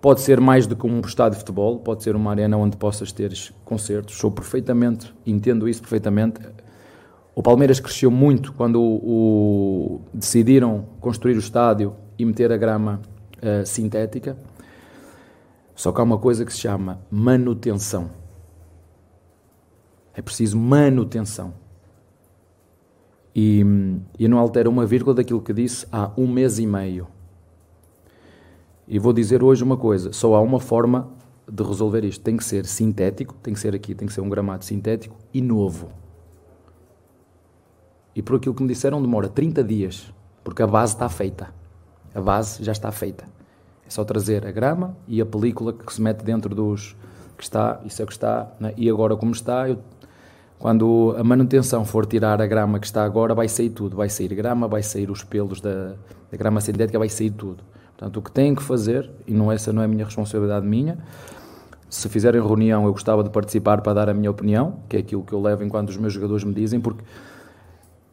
pode ser mais do que um estádio de futebol, pode ser uma arena onde possas ter concertos. Sou perfeitamente, entendo isso perfeitamente. O Palmeiras cresceu muito quando o, o, decidiram construir o estádio e meter a grama uh, sintética. Só que há uma coisa que se chama manutenção. É preciso manutenção. E, e não altera uma vírgula daquilo que disse há um mês e meio. E vou dizer hoje uma coisa: só há uma forma de resolver isto. Tem que ser sintético, tem que ser aqui, tem que ser um gramado sintético e novo. E por aquilo que me disseram, demora 30 dias, porque a base está feita. A base já está feita. É só trazer a grama e a película que se mete dentro dos. que está, isso é o que está. Né? E agora, como está, eu, quando a manutenção for tirar a grama que está agora, vai sair tudo. Vai sair grama, vai sair os pelos da, da grama sintética, vai sair tudo. Portanto, o que têm que fazer, e não essa não é a minha responsabilidade minha, se fizerem reunião, eu gostava de participar para dar a minha opinião, que é aquilo que eu levo enquanto os meus jogadores me dizem, porque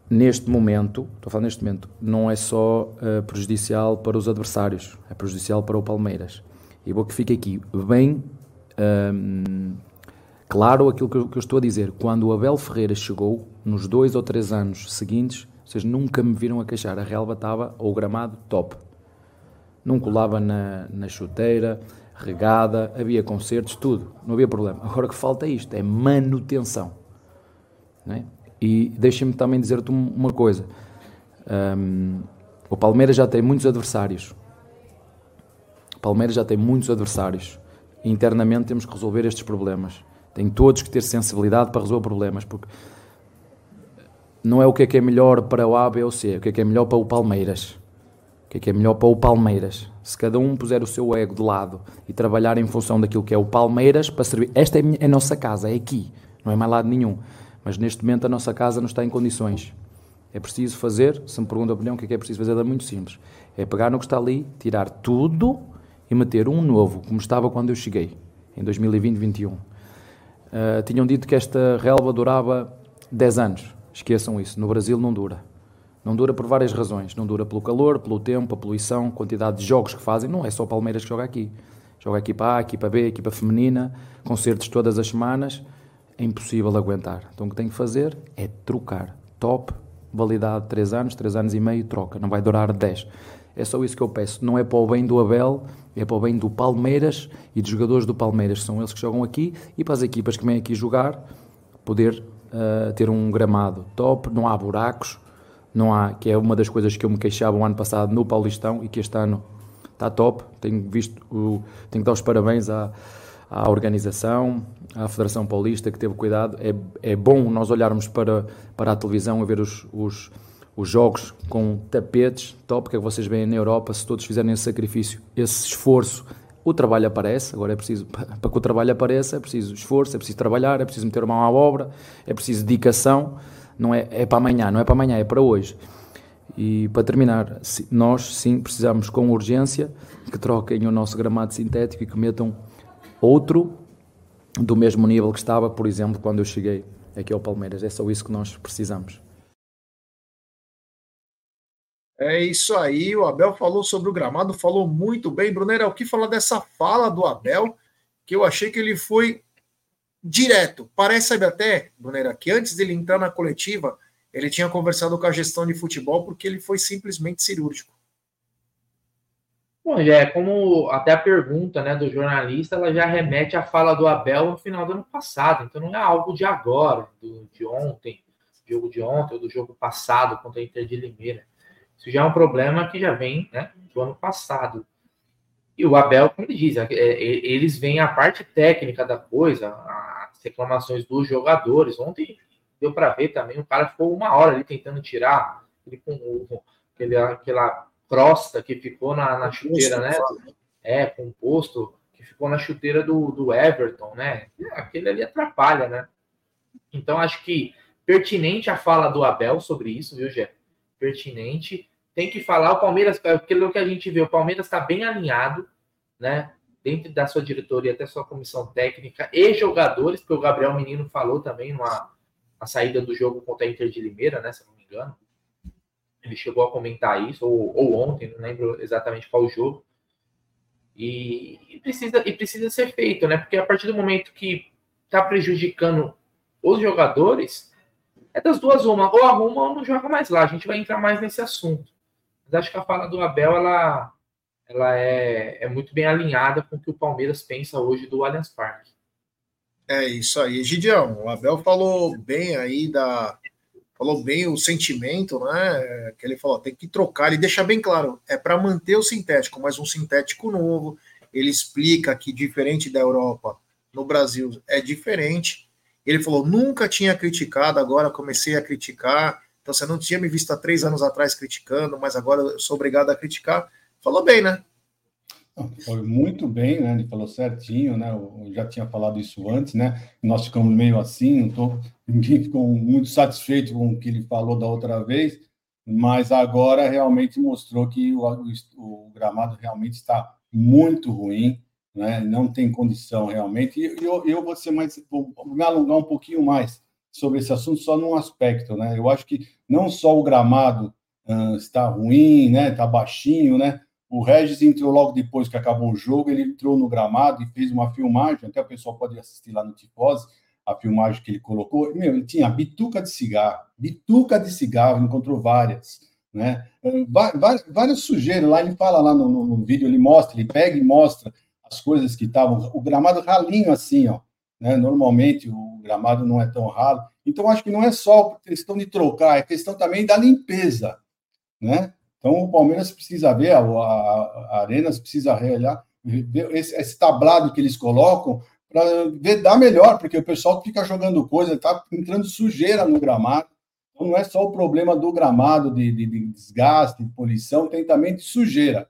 neste momento, estou a falar neste momento, não é só uh, prejudicial para os adversários, é prejudicial para o Palmeiras. E vou que fique aqui bem um, claro aquilo que eu, que eu, estou a dizer. Quando o Abel Ferreira chegou, nos dois ou três anos seguintes, vocês nunca me viram a queixar. A relva estava, ou o gramado, top. Não colava na, na chuteira, regada, havia concertos, tudo. Não havia problema. Agora o que falta é isto, é manutenção. Não é? E deixem-me também dizer-te uma coisa. Um, o Palmeiras já tem muitos adversários. O Palmeiras já tem muitos adversários. Internamente temos que resolver estes problemas. Tem todos que ter sensibilidade para resolver problemas, porque não é o que é que é melhor para o A, B ou C, o que é que é melhor para o Palmeiras. O que é que é melhor para o Palmeiras. Se cada um puser o seu ego de lado e trabalhar em função daquilo que é o Palmeiras para servir. Esta é a, minha, é a nossa casa, é aqui, não é mais lado nenhum. Mas neste momento a nossa casa não está em condições. É preciso fazer, se me pergunta a opinião, o que é que é preciso fazer? É muito simples. É pegar no que está ali, tirar tudo e meter um novo, como estava quando eu cheguei, em 2020-21. Uh, tinham dito que esta relva durava 10 anos. Esqueçam isso. No Brasil não dura. Não dura por várias razões. Não dura pelo calor, pelo tempo, a poluição, quantidade de jogos que fazem. Não é só Palmeiras que joga aqui. Joga equipa A, equipa B, equipa feminina, concertos todas as semanas é impossível aguentar. Então o que tem que fazer é trocar. Top, validade 3 anos, 3 anos e meio, troca. Não vai durar 10. É só isso que eu peço. Não é para o bem do Abel, é para o bem do Palmeiras e dos jogadores do Palmeiras. São eles que jogam aqui e para as equipas que vêm aqui jogar, poder uh, ter um gramado top, não há buracos, não há, que é uma das coisas que eu me queixava o ano passado no Paulistão e que este ano está top. Tenho visto, o, tenho que dar os parabéns à, à organização, à Federação Paulista, que teve cuidado. É, é bom nós olharmos para, para a televisão e ver os, os, os jogos com tapetes, top, que é que vocês veem na Europa, se todos fizerem esse sacrifício, esse esforço, o trabalho aparece. Agora é preciso, para que o trabalho apareça, é preciso esforço, é preciso trabalhar, é preciso meter a mão à obra, é preciso dedicação. Não é, é para amanhã, não é para amanhã, é para hoje. E para terminar, nós sim precisamos com urgência que troquem o nosso gramado sintético e que metam outro do mesmo nível que estava, por exemplo, quando eu cheguei aqui ao Palmeiras. É só isso que nós precisamos. É isso aí, o Abel falou sobre o gramado, falou muito bem. Brunera, o que falar dessa fala do Abel, que eu achei que ele foi direto. Parece até, Brunera, que antes dele entrar na coletiva, ele tinha conversado com a gestão de futebol porque ele foi simplesmente cirúrgico. Bom, já é como até a pergunta né, do jornalista, ela já remete à fala do Abel no final do ano passado. Então não é algo de agora, do, de ontem, jogo de ontem ou do jogo passado contra a Inter de Limeira. Isso já é um problema que já vem né, do ano passado. E o Abel, como ele diz, é, é, eles veem a parte técnica da coisa, as reclamações dos jogadores. Ontem deu para ver também, o cara ficou uma hora ali tentando tirar ele com aquele, aquela crosta que ficou na, na chuteira, né? É, composto, que ficou na chuteira do, do Everton, né? Aquele ali atrapalha, né? Então, acho que pertinente a fala do Abel sobre isso, viu, Jé? Pertinente. Tem que falar, o Palmeiras, aquilo que a gente vê, o Palmeiras está bem alinhado, né? Dentro da sua diretoria, até sua comissão técnica e jogadores, porque o Gabriel Menino falou também numa a saída do jogo contra a Inter de Limeira, né? Se não me engano. Ele chegou a comentar isso, ou, ou ontem, não lembro exatamente qual jogo. E, e, precisa, e precisa ser feito, né? Porque a partir do momento que está prejudicando os jogadores, é das duas uma, ou arruma ou não joga mais lá. A gente vai entrar mais nesse assunto. Mas acho que a fala do Abel, ela, ela é, é muito bem alinhada com o que o Palmeiras pensa hoje do Allianz Parque. É isso aí, Gideão. O Abel falou bem aí da. Falou bem o sentimento, né? Que ele falou, tem que trocar, ele deixa bem claro, é para manter o sintético, mas um sintético novo. Ele explica que, diferente da Europa, no Brasil é diferente. Ele falou, nunca tinha criticado, agora comecei a criticar. Então você não tinha me visto há três anos atrás criticando, mas agora eu sou obrigado a criticar. Falou bem, né? Foi muito bem, né? Ele falou certinho, né? Eu já tinha falado isso antes, né? Nós ficamos meio assim, não tô, ninguém ficou muito satisfeito com o que ele falou da outra vez, mas agora realmente mostrou que o, o, gramado realmente está muito ruim, né? Não tem condição realmente. E eu, eu vou ser mais, vou me alongar um pouquinho mais sobre esse assunto só num aspecto, né? Eu acho que não só o gramado uh, está ruim, né? Está baixinho, né? O Regis entrou logo depois que acabou o jogo, ele entrou no gramado e fez uma filmagem, até o pessoal pode assistir lá no Tifose, a filmagem que ele colocou. Meu, ele tinha bituca de cigarro, bituca de cigarro, encontrou várias, né? Várias, sujeiras lá, ele fala lá no, no, no, vídeo, ele mostra, ele pega e mostra as coisas que estavam, o gramado ralinho assim, ó, né? Normalmente o gramado não é tão ralo. Então acho que não é só questão de trocar, é questão também da limpeza, né? Então, o Palmeiras precisa ver, a, a, Arenas precisa olhar, ver esse, esse, tablado que eles colocam para ver dar melhor, porque o pessoal fica jogando coisa, está entrando sujeira no gramado. Então, não é só o problema do gramado, de, de, de desgaste, de poluição, tem também de sujeira,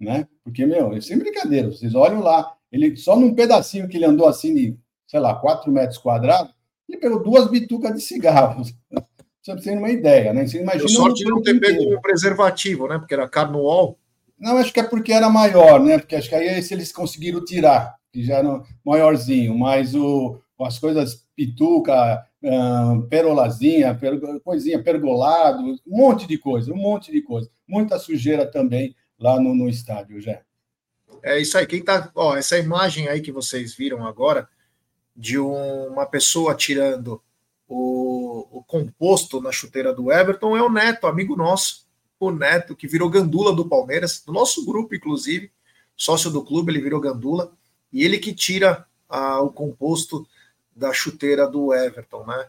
né? Porque, meu, é sem brincadeira, vocês olham lá, ele só num pedacinho que ele andou assim de, sei lá, 4 metros quadrados, ele pegou duas bitucas de cigarros você tem uma ideia, né? Você imagina. sorte de não ter pego um preservativo, né? Porque era carnuol. Não, acho que é porque era maior, né? Porque acho que aí se eles conseguiram tirar, que já era maiorzinho, mas o, as coisas pituca, perolazinha, per, coisinha, pergolado, um monte de coisa, um monte de coisa. Muita sujeira também lá no, no estádio, já. É isso aí. Quem tá, ó, essa imagem aí que vocês viram agora de um, uma pessoa tirando o, o composto na chuteira do Everton é o Neto, amigo nosso, o Neto, que virou gandula do Palmeiras, do nosso grupo, inclusive, sócio do clube, ele virou gandula, e ele que tira ah, o composto da chuteira do Everton, né?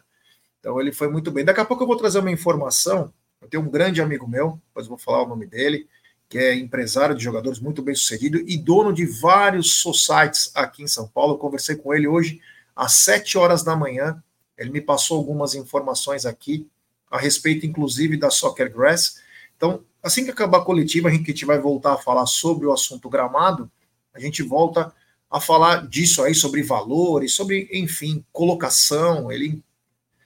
Então ele foi muito bem. Daqui a pouco eu vou trazer uma informação. Eu tenho um grande amigo meu, depois vou falar o nome dele, que é empresário de jogadores muito bem sucedido e dono de vários societies aqui em São Paulo. Eu conversei com ele hoje às 7 horas da manhã. Ele me passou algumas informações aqui a respeito, inclusive, da Soccer Grass. Então, assim que acabar a coletiva, a gente vai voltar a falar sobre o assunto gramado. A gente volta a falar disso aí, sobre valores, sobre, enfim, colocação. Ele,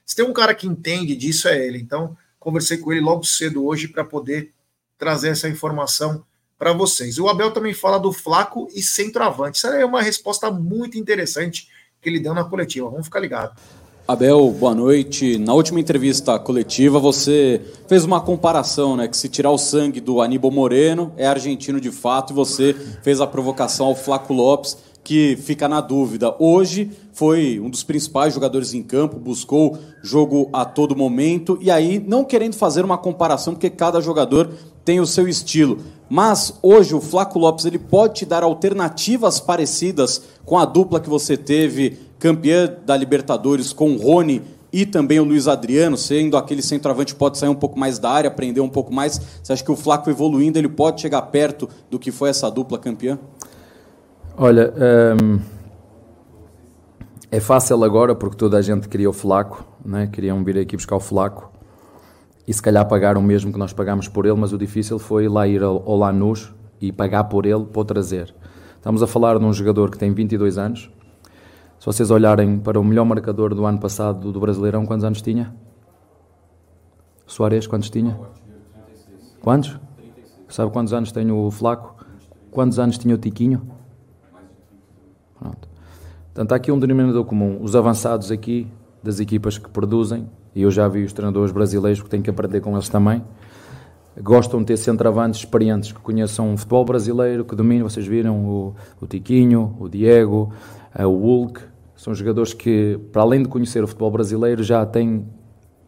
se tem um cara que entende disso, é ele. Então, conversei com ele logo cedo hoje para poder trazer essa informação para vocês. O Abel também fala do flaco e centroavante. Isso é uma resposta muito interessante que ele deu na coletiva. Vamos ficar ligados. Abel, boa noite. Na última entrevista coletiva, você fez uma comparação, né? Que se tirar o sangue do Aníbal Moreno, é argentino de fato, e você fez a provocação ao Flaco Lopes, que fica na dúvida. Hoje foi um dos principais jogadores em campo, buscou jogo a todo momento, e aí, não querendo fazer uma comparação, porque cada jogador tem o seu estilo. Mas hoje o Flaco Lopes ele pode te dar alternativas parecidas com a dupla que você teve campeã da Libertadores com o Rony e também o Luiz Adriano, sendo aquele centroavante pode sair um pouco mais da área, aprender um pouco mais. Você acha que o Flaco evoluindo, ele pode chegar perto do que foi essa dupla campeã? Olha, hum, é fácil agora porque toda a gente queria o Flaco né? queriam vir aqui buscar o Flaco e se calhar pagar o mesmo que nós pagámos por ele, mas o difícil foi lá ir ao Lanús e pagar por ele para o trazer. Estamos a falar de um jogador que tem 22 anos. Se vocês olharem para o melhor marcador do ano passado do Brasileirão, quantos anos tinha? Soares, quantos tinha? Quantos? Sabe quantos anos tem o Flaco? Quantos anos tinha o Tiquinho? Pronto. Portanto, há aqui um denominador comum. Os avançados aqui, das equipas que produzem, e eu já vi os treinadores brasileiros que têm que aprender com eles também, gostam de ter centroavantes experientes que conheçam o futebol brasileiro, que dominam, vocês viram o, o Tiquinho, o Diego, o Hulk, são jogadores que, para além de conhecer o futebol brasileiro, já têm,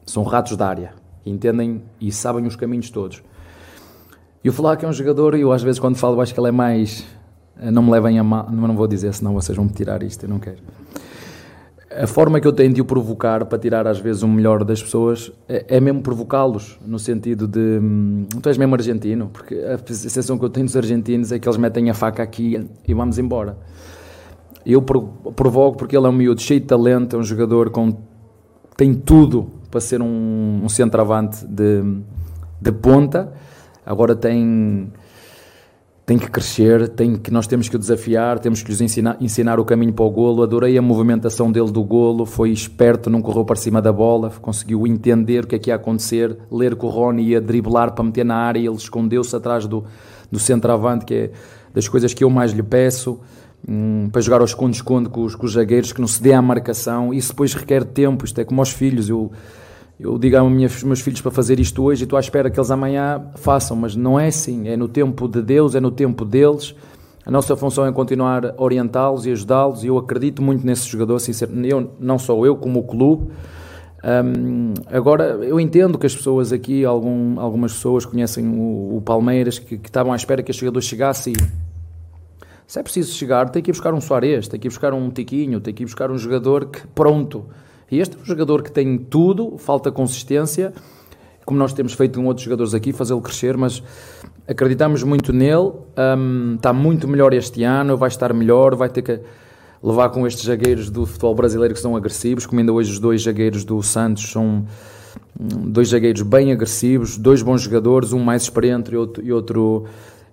são ratos da área, entendem e sabem os caminhos todos. E o Flaco é um jogador, e eu às vezes quando falo acho que ele é mais, não me levem a mal, não vou dizer senão vocês vão me tirar isto, eu não quero a forma que eu tenho de o provocar para tirar às vezes o melhor das pessoas é, é mesmo provocá-los, no sentido de hum, tu és mesmo argentino, porque a sensação que eu tenho dos argentinos é que eles metem a faca aqui e vamos embora. Eu provoco porque ele é um miúdo cheio de talento, é um jogador com tem tudo para ser um, um centroavante de, de ponta, agora tem tem que crescer, tem que nós temos que o desafiar, temos que lhes ensinar, ensinar o caminho para o golo. Adorei a movimentação dele do golo, foi esperto, não correu para cima da bola, conseguiu entender o que é que ia acontecer, ler que o Rony ia driblar para meter na área, ele escondeu-se atrás do, do centroavante, que é das coisas que eu mais lhe peço. Hum, para jogar ao esconde-esconde com os, com os zagueiros, que não se dê à marcação, isso depois requer tempo, isto é como aos filhos, eu eu digo aos meus filhos para fazer isto hoje e estou à espera que eles amanhã façam, mas não é assim, é no tempo de Deus, é no tempo deles. A nossa função é continuar a orientá-los e ajudá-los e eu acredito muito nesse jogador, sinceramente, eu, não só eu, como o clube. Um, agora, eu entendo que as pessoas aqui, algum, algumas pessoas conhecem o, o Palmeiras, que, que, estavam à espera que este jogador chegasse e se é preciso chegar, tem que ir buscar um Soares, tem que ir buscar um Tiquinho, tem que ir buscar um jogador que, pronto, e este é um jogador que tem tudo, falta consistência, como nós temos feito com outros jogadores aqui, fazê-lo crescer, mas acreditamos muito nele, um, está muito melhor este ano, vai estar melhor, vai ter que levar com estes zagueiros do futebol brasileiro que são agressivos, como ainda hoje os dois zagueiros do Santos são hum, dois zagueiros bem agressivos, dois bons jogadores, um mais experiente e outro, e outro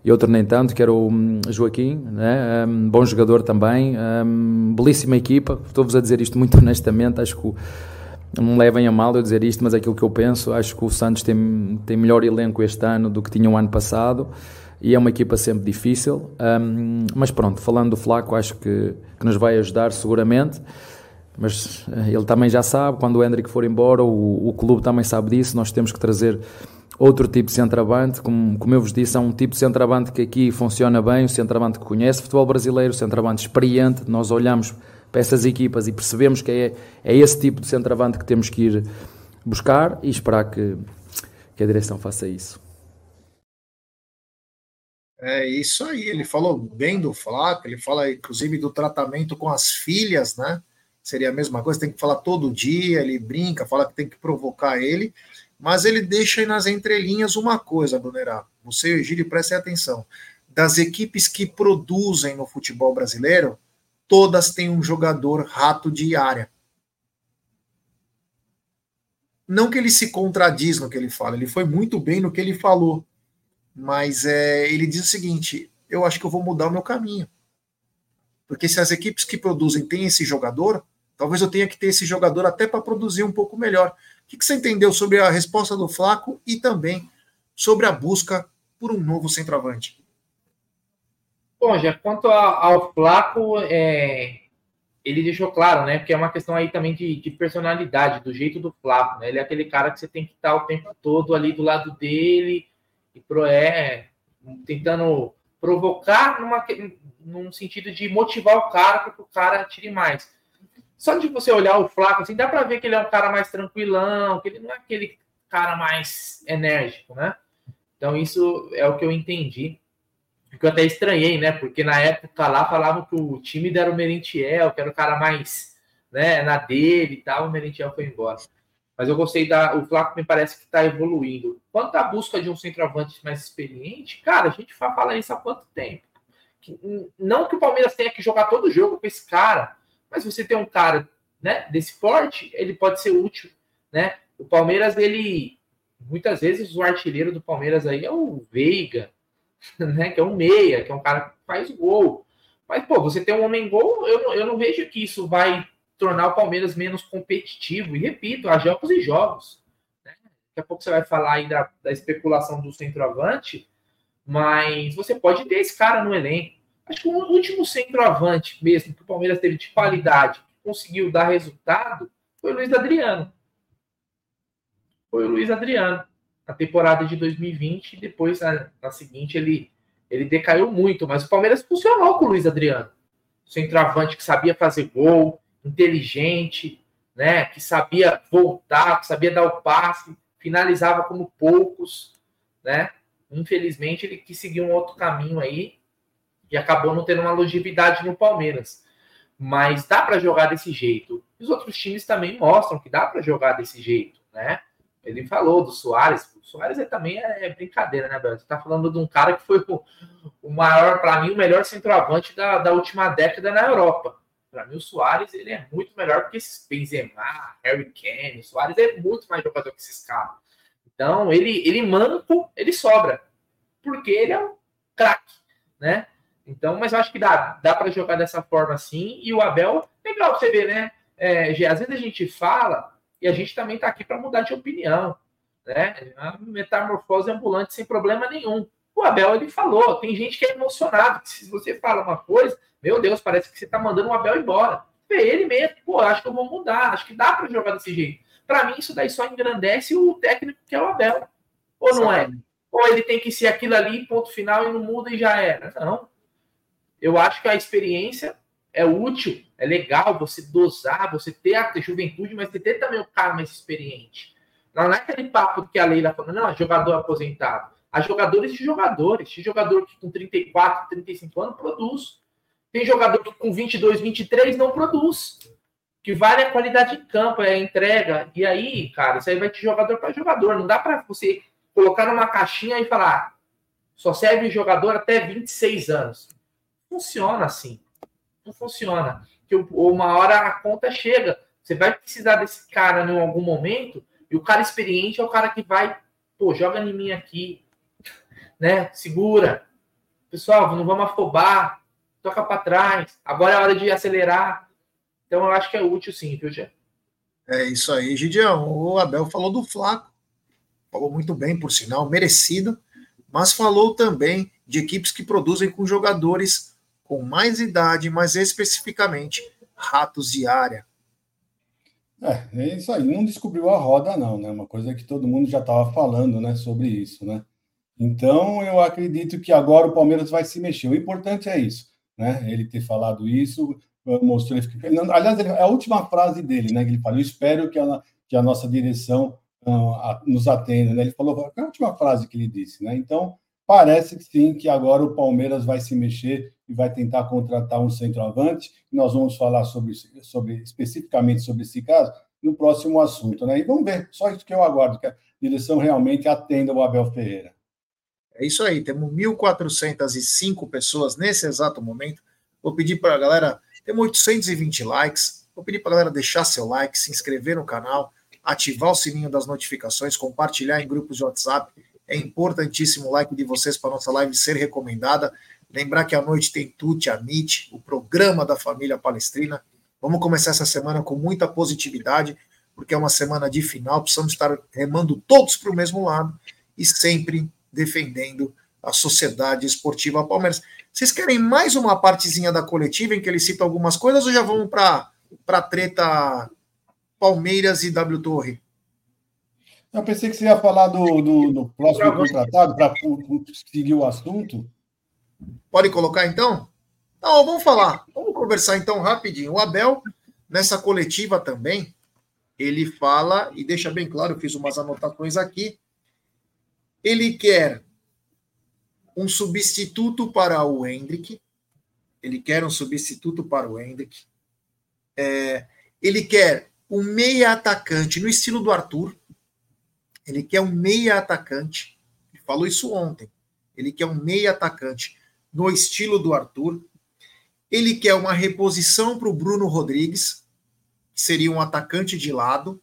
e outro nem tanto, que era o hum, Joaquim, né? um, bom jogador também, um, belíssima equipa. Estou-vos a dizer isto muito honestamente, acho que não me levem a mal eu dizer isto, mas é aquilo que eu penso. Acho que o Santos tem, tem melhor elenco este ano do que tinha o ano passado e é uma equipa sempre difícil. Um, mas pronto, falando do Flaco, acho que, que nos vai ajudar seguramente. Mas eh, ele também já sabe, quando o Hendrick for embora, o, o clube também sabe disso. Nós temos que trazer outro tipo de centroavante, como, como eu vos disse, é um tipo de centroavante que aqui funciona bem, o centroavante que conhece futebol brasileiro, o centroavante experiente, nós olhamos para essas equipas e percebemos que é, é esse tipo de centroavante que temos que ir buscar e esperar que, que a direção faça isso. É isso aí, ele falou bem do Flaco, ele fala inclusive do tratamento com as filhas, né? Seria a mesma coisa, tem que falar todo dia, ele brinca, fala que tem que provocar ele, mas ele deixa aí nas entrelinhas uma coisa, Brunerá. Você e o Egílio, prestem atenção. Das equipes que produzem no futebol brasileiro, todas têm um jogador rato de área. Não que ele se contradiz no que ele fala, ele foi muito bem no que ele falou. Mas é, ele diz o seguinte: eu acho que eu vou mudar o meu caminho. Porque se as equipes que produzem têm esse jogador, talvez eu tenha que ter esse jogador até para produzir um pouco melhor. O que você entendeu sobre a resposta do Flaco e também sobre a busca por um novo centroavante? Bom, já quanto ao Flaco, é, ele deixou claro, né? Porque é uma questão aí também de, de, personalidade, do jeito do Flaco, né? Ele é aquele cara que você tem que estar o tempo todo ali do lado dele e pro, é, tentando provocar numa, num sentido de motivar o cara para que o cara tire mais só de você olhar o Flaco, assim, dá para ver que ele é um cara mais tranquilão, que ele não é aquele cara mais enérgico, né? Então, isso é o que eu entendi. Que eu até estranhei, né? Porque na época lá falavam que o time era o Merentiel, que era o cara mais né, na dele e tal, o Merentiel foi embora. Mas eu gostei da. O Flaco me parece que está evoluindo. Quanto à busca de um centroavante mais experiente, cara, a gente fala isso há quanto tempo? Não que o Palmeiras tenha que jogar todo jogo com esse cara, mas você tem um cara né, desse porte, ele pode ser útil, né? O Palmeiras, ele muitas vezes o artilheiro do Palmeiras aí é o Veiga, né, que é um meia, que é um cara que faz gol. Mas, pô, você tem um homem gol, eu não, eu não vejo que isso vai tornar o Palmeiras menos competitivo. E repito, há jogos e jogos. Né? Daqui a pouco você vai falar aí da, da especulação do centroavante, mas você pode ter esse cara no elenco. Acho que o último centroavante mesmo que o Palmeiras teve de qualidade, conseguiu dar resultado, foi o Luiz Adriano. Foi o Luiz Adriano. Na temporada de 2020, depois na, na seguinte ele, ele decaiu muito, mas o Palmeiras funcionou com o Luiz Adriano. Centroavante que sabia fazer gol, inteligente, né? Que sabia voltar, que sabia dar o passe, finalizava como poucos, né? Infelizmente, ele quis seguir um outro caminho aí e acabou não tendo uma longevidade no Palmeiras. Mas dá para jogar desse jeito. Os outros times também mostram que dá para jogar desse jeito, né? Ele falou do Soares. O Soares é, também é, brincadeira, né, Bel? Você tá falando de um cara que foi o, o maior, para mim, o melhor centroavante da, da última década na Europa. Para mim, o Soares ele é muito melhor que esses Benzema, Harry Kane. O Soares é muito mais jogador que esses caras. Então, ele, ele manco, ele sobra. Porque ele é um craque, né? Então, mas eu acho que dá, dá para jogar dessa forma assim. E o Abel, legal você ver, né? É, às vezes a gente fala e a gente também está aqui para mudar de opinião, né? Metamorfose ambulante sem problema nenhum. O Abel ele falou, tem gente que é emocionado, que se você fala uma coisa, meu Deus, parece que você está mandando o Abel embora. É ele mesmo, pô, acho que eu vou mudar, acho que dá para jogar desse jeito. Para mim, isso daí só engrandece o técnico que é o Abel. Ou não é? Ou ele tem que ser aquilo ali, ponto final, e não muda e já era. Não. Eu acho que a experiência é útil, é legal você dosar, você ter a juventude, mas você ter também o cara mais experiente. Não é aquele papo que a Leila falou, não, jogador aposentado. Há jogadores e jogadores. Tem jogador que com 34, 35 anos produz. Tem jogador que com 22, 23 não produz. Que vale a qualidade de campo, é a entrega. E aí, cara, isso aí vai de jogador para jogador. Não dá para você colocar numa caixinha e falar só serve jogador até 26 anos. Funciona assim. Não funciona. Que uma hora a conta chega. Você vai precisar desse cara em algum momento, e o cara experiente é o cara que vai, pô, joga em mim aqui, né? Segura. Pessoal, não vamos afobar, toca para trás. Agora é hora de acelerar. Então eu acho que é útil sim, viu, Gê? É isso aí, Gidião. O Abel falou do Flaco. Falou muito bem, por sinal, merecido. Mas falou também de equipes que produzem com jogadores com mais idade, mas especificamente ratos de área. É, é isso aí. Não descobriu a roda, não, né? Uma coisa que todo mundo já estava falando, né, sobre isso, né? Então, eu acredito que agora o Palmeiras vai se mexer. O importante é isso, né? Ele ter falado isso, mostrou. Aliás, é a última frase dele, né? Que ele falou: espero que a, que a nossa direção uh, nos atenda. Né? Ele falou: é a última frase que ele disse, né? Então, parece que sim, que agora o Palmeiras vai se mexer e vai tentar contratar um centroavante. Nós vamos falar sobre, sobre especificamente sobre esse caso no próximo assunto, né? E vamos ver, só isso que eu aguardo, que a direção realmente atenda o Abel Ferreira. É isso aí, temos 1.405 pessoas nesse exato momento. Vou pedir para a galera, temos 820 likes. Vou pedir para a galera deixar seu like, se inscrever no canal, ativar o sininho das notificações, compartilhar em grupos de WhatsApp. É importantíssimo o like de vocês para nossa live ser recomendada. Lembrar que à noite tem Tuti Amit, o programa da família palestrina. Vamos começar essa semana com muita positividade, porque é uma semana de final, precisamos estar remando todos para o mesmo lado e sempre defendendo a Sociedade Esportiva Palmeiras. Vocês querem mais uma partezinha da coletiva em que ele cita algumas coisas ou já vamos para a treta Palmeiras e W Torre? Eu pensei que você ia falar do, do, do próximo contratado para seguir o assunto. Pode colocar então? Então, vamos falar. Vamos conversar então rapidinho. O Abel, nessa coletiva também, ele fala e deixa bem claro, eu fiz umas anotações aqui. Ele quer um substituto para o Hendrick. Ele quer um substituto para o Hendrick. É, ele quer um meia atacante no estilo do Arthur. Ele quer um meia atacante. Ele falou isso ontem. Ele quer um meia atacante no estilo do Arthur. Ele quer uma reposição para o Bruno Rodrigues. que seria um atacante de lado.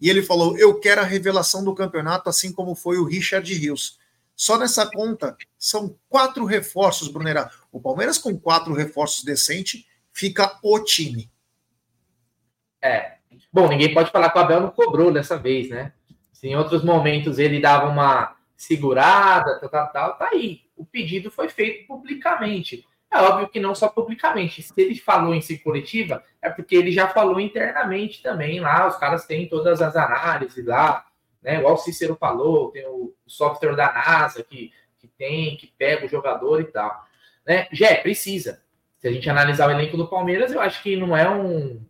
E ele falou: Eu quero a revelação do campeonato, assim como foi o Richard Rios. Só nessa conta são quatro reforços, Brunera. O Palmeiras, com quatro reforços decentes, fica o time. É. Bom, ninguém pode falar que o Abel não cobrou dessa vez, né? Se em outros momentos ele dava uma segurada, tal, tal, tal, tá aí. O pedido foi feito publicamente. É óbvio que não só publicamente. Se ele falou em si coletiva, é porque ele já falou internamente também lá. Os caras têm todas as análises lá, né? Igual o Cícero falou, tem o software da NASA que, que tem, que pega o jogador e tal. Né? Já precisa. Se a gente analisar o elenco do Palmeiras, eu acho que não é um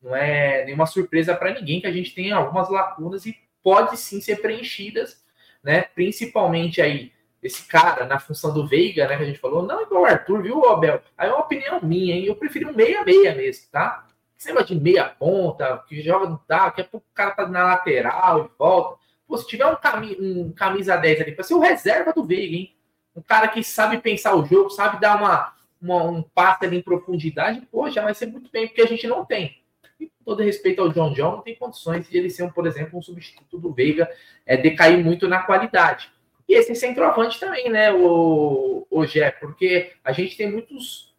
não é nenhuma surpresa para ninguém que a gente tem algumas lacunas e pode sim ser preenchidas, né? Principalmente aí esse cara na função do Veiga, né, que a gente falou, não igual o Arthur, viu, Abel? Aí é uma opinião minha, hein? Eu preferi um meia-meia mesmo, tá? Esse negócio de meia ponta, que joga no tal, daqui a pouco o cara tá na lateral e volta. Pô, se tiver um, cami um camisa 10 ali, pra ser o reserva do Veiga, hein? Um cara que sabe pensar o jogo, sabe dar uma, uma um passe ali em profundidade, pô, já vai ser muito bem, porque a gente não tem. E com todo respeito ao John John, não tem condições de ele ser, por exemplo, um substituto do Veiga, é, decair muito na qualidade. E esse centroavante também, né, o, o Gé, porque a gente tem muitos.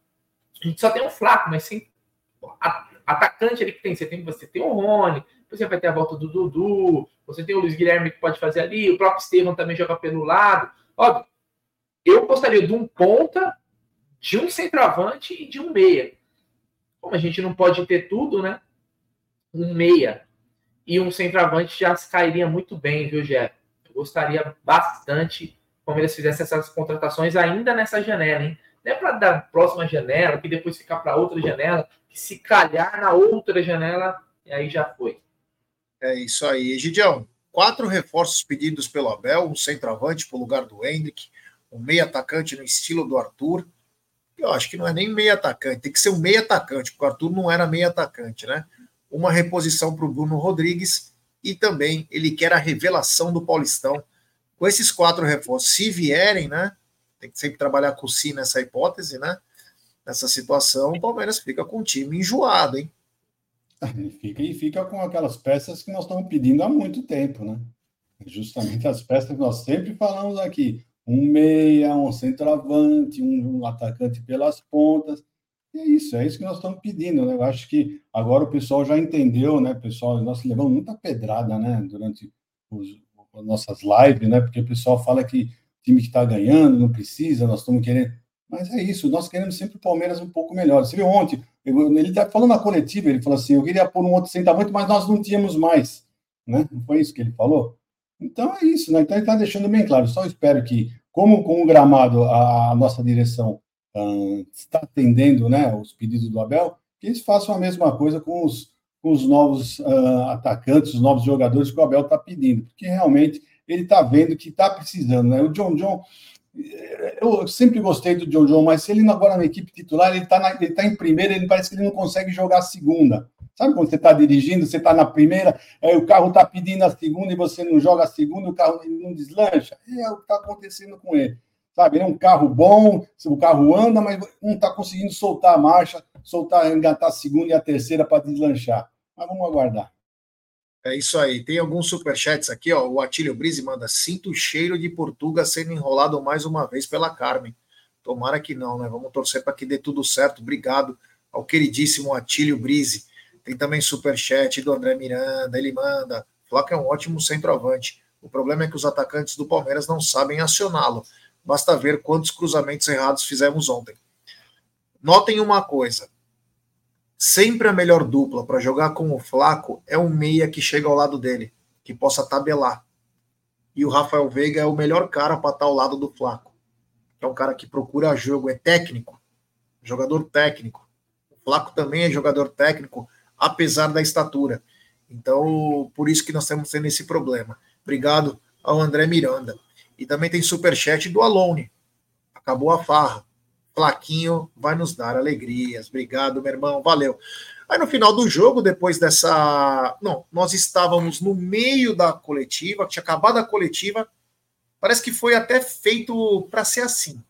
A gente só tem um flaco, mas sem atacante ali que tem. Você tem, você tem o Rony, você vai ter a volta do Dudu, você tem o Luiz Guilherme que pode fazer ali, o próprio Estevam também joga pelo lado. Óbvio, eu gostaria de um ponta, de um centroavante e de um meia. Como a gente não pode ter tudo, né? Um meia e um centroavante já cairia muito bem, viu, Gé? gostaria bastante que o Palmeiras essas contratações ainda nessa janela, hein? Não é para dar próxima janela, que depois ficar para outra janela, que se calhar na outra janela, e aí já foi. É isso aí. Gidião, quatro reforços pedidos pelo Abel, um centroavante para o lugar do Hendrick, um meio atacante no estilo do Arthur. Eu acho que não é nem meio atacante, tem que ser um meio atacante, porque o Arthur não era meio atacante, né? Uma reposição para o Bruno Rodrigues e também ele quer a revelação do Paulistão. Com esses quatro reforços, se vierem, né? Tem que sempre trabalhar com o si nessa hipótese, né? Nessa situação, o Palmeiras fica com o time enjoado, hein? E fica, e fica com aquelas peças que nós estamos pedindo há muito tempo, né? Justamente as peças que nós sempre falamos aqui. Um meia, um centroavante, um atacante pelas pontas. É isso, é isso que nós estamos pedindo, né? Eu acho que agora o pessoal já entendeu, né, pessoal? Nós levamos muita pedrada, né, durante os, as nossas lives, né? Porque o pessoal fala que time que está ganhando não precisa, nós estamos querendo. Mas é isso, nós queremos sempre o Palmeiras um pouco melhor. Você viu ontem, ele está falando na coletiva, ele falou assim: eu queria pôr um outro centavante, mas nós não tínhamos mais. Né? Não foi isso que ele falou? Então é isso, né? Então ele está deixando bem claro. Só espero que, como com o gramado, a, a nossa direção está atendendo né, os pedidos do Abel, que eles façam a mesma coisa com os, com os novos uh, atacantes, os novos jogadores que o Abel está pedindo, porque realmente ele está vendo que está precisando. Né? O John John, eu sempre gostei do John John, mas se ele agora na equipe titular, ele está tá em primeira, ele parece que ele não consegue jogar a segunda. Sabe quando você está dirigindo, você está na primeira, aí o carro está pedindo a segunda e você não joga a segunda, o carro não deslancha? É o que está acontecendo com ele sabe? Ele é um carro bom, o carro anda, mas não está conseguindo soltar a marcha, soltar, engatar a segunda e a terceira para deslanchar. Mas vamos aguardar. É isso aí. Tem alguns superchats aqui, ó. O Atílio Brise manda: sinto o cheiro de Portuga sendo enrolado mais uma vez pela Carmen. Tomara que não, né? Vamos torcer para que dê tudo certo. Obrigado ao queridíssimo Atílio Brise. Tem também superchat do André Miranda. Ele manda: Flaco é um ótimo centroavante. O problema é que os atacantes do Palmeiras não sabem acioná-lo. Basta ver quantos cruzamentos errados fizemos ontem. Notem uma coisa: sempre a melhor dupla para jogar com o Flaco é um meia que chega ao lado dele, que possa tabelar. E o Rafael Veiga é o melhor cara para estar ao lado do Flaco. É um cara que procura jogo, é técnico, jogador técnico. O Flaco também é jogador técnico, apesar da estatura. Então, por isso que nós estamos tendo esse problema. Obrigado ao André Miranda. E também tem superchat do Alone. Acabou a farra. Flaquinho vai nos dar alegrias. Obrigado, meu irmão. Valeu. Aí no final do jogo, depois dessa. Não, nós estávamos no meio da coletiva, tinha acabado a coletiva. Parece que foi até feito para ser assim.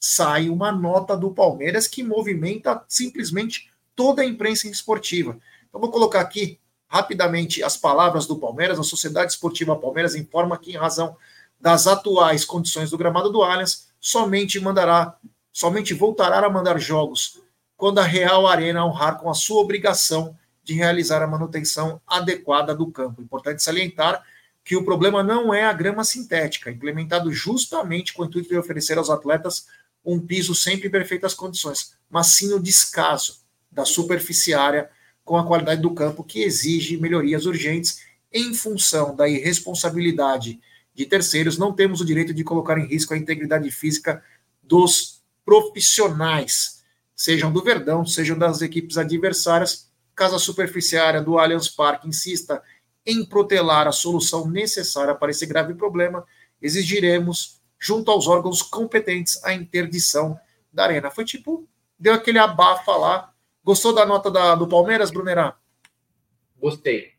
Sai uma nota do Palmeiras que movimenta simplesmente toda a imprensa esportiva. Então, vou colocar aqui rapidamente as palavras do Palmeiras. A Sociedade Esportiva Palmeiras informa que, em razão das atuais condições do gramado do Allianz, somente mandará, somente voltará a mandar jogos quando a Real Arena honrar com a sua obrigação de realizar a manutenção adequada do campo. Importante salientar que o problema não é a grama sintética, implementado justamente com o intuito de oferecer aos atletas um piso sempre em perfeitas condições, mas sim o descaso da superficiária com a qualidade do campo, que exige melhorias urgentes em função da irresponsabilidade de terceiros. Não temos o direito de colocar em risco a integridade física dos profissionais, sejam do Verdão, sejam das equipes adversárias. Caso a superficiária do Allianz Parque insista em protelar a solução necessária para esse grave problema, exigiremos, junto aos órgãos competentes, a interdição da arena. Foi tipo, deu aquele abafa lá. Gostou da nota da, do Palmeiras, Brunerá? Gostei.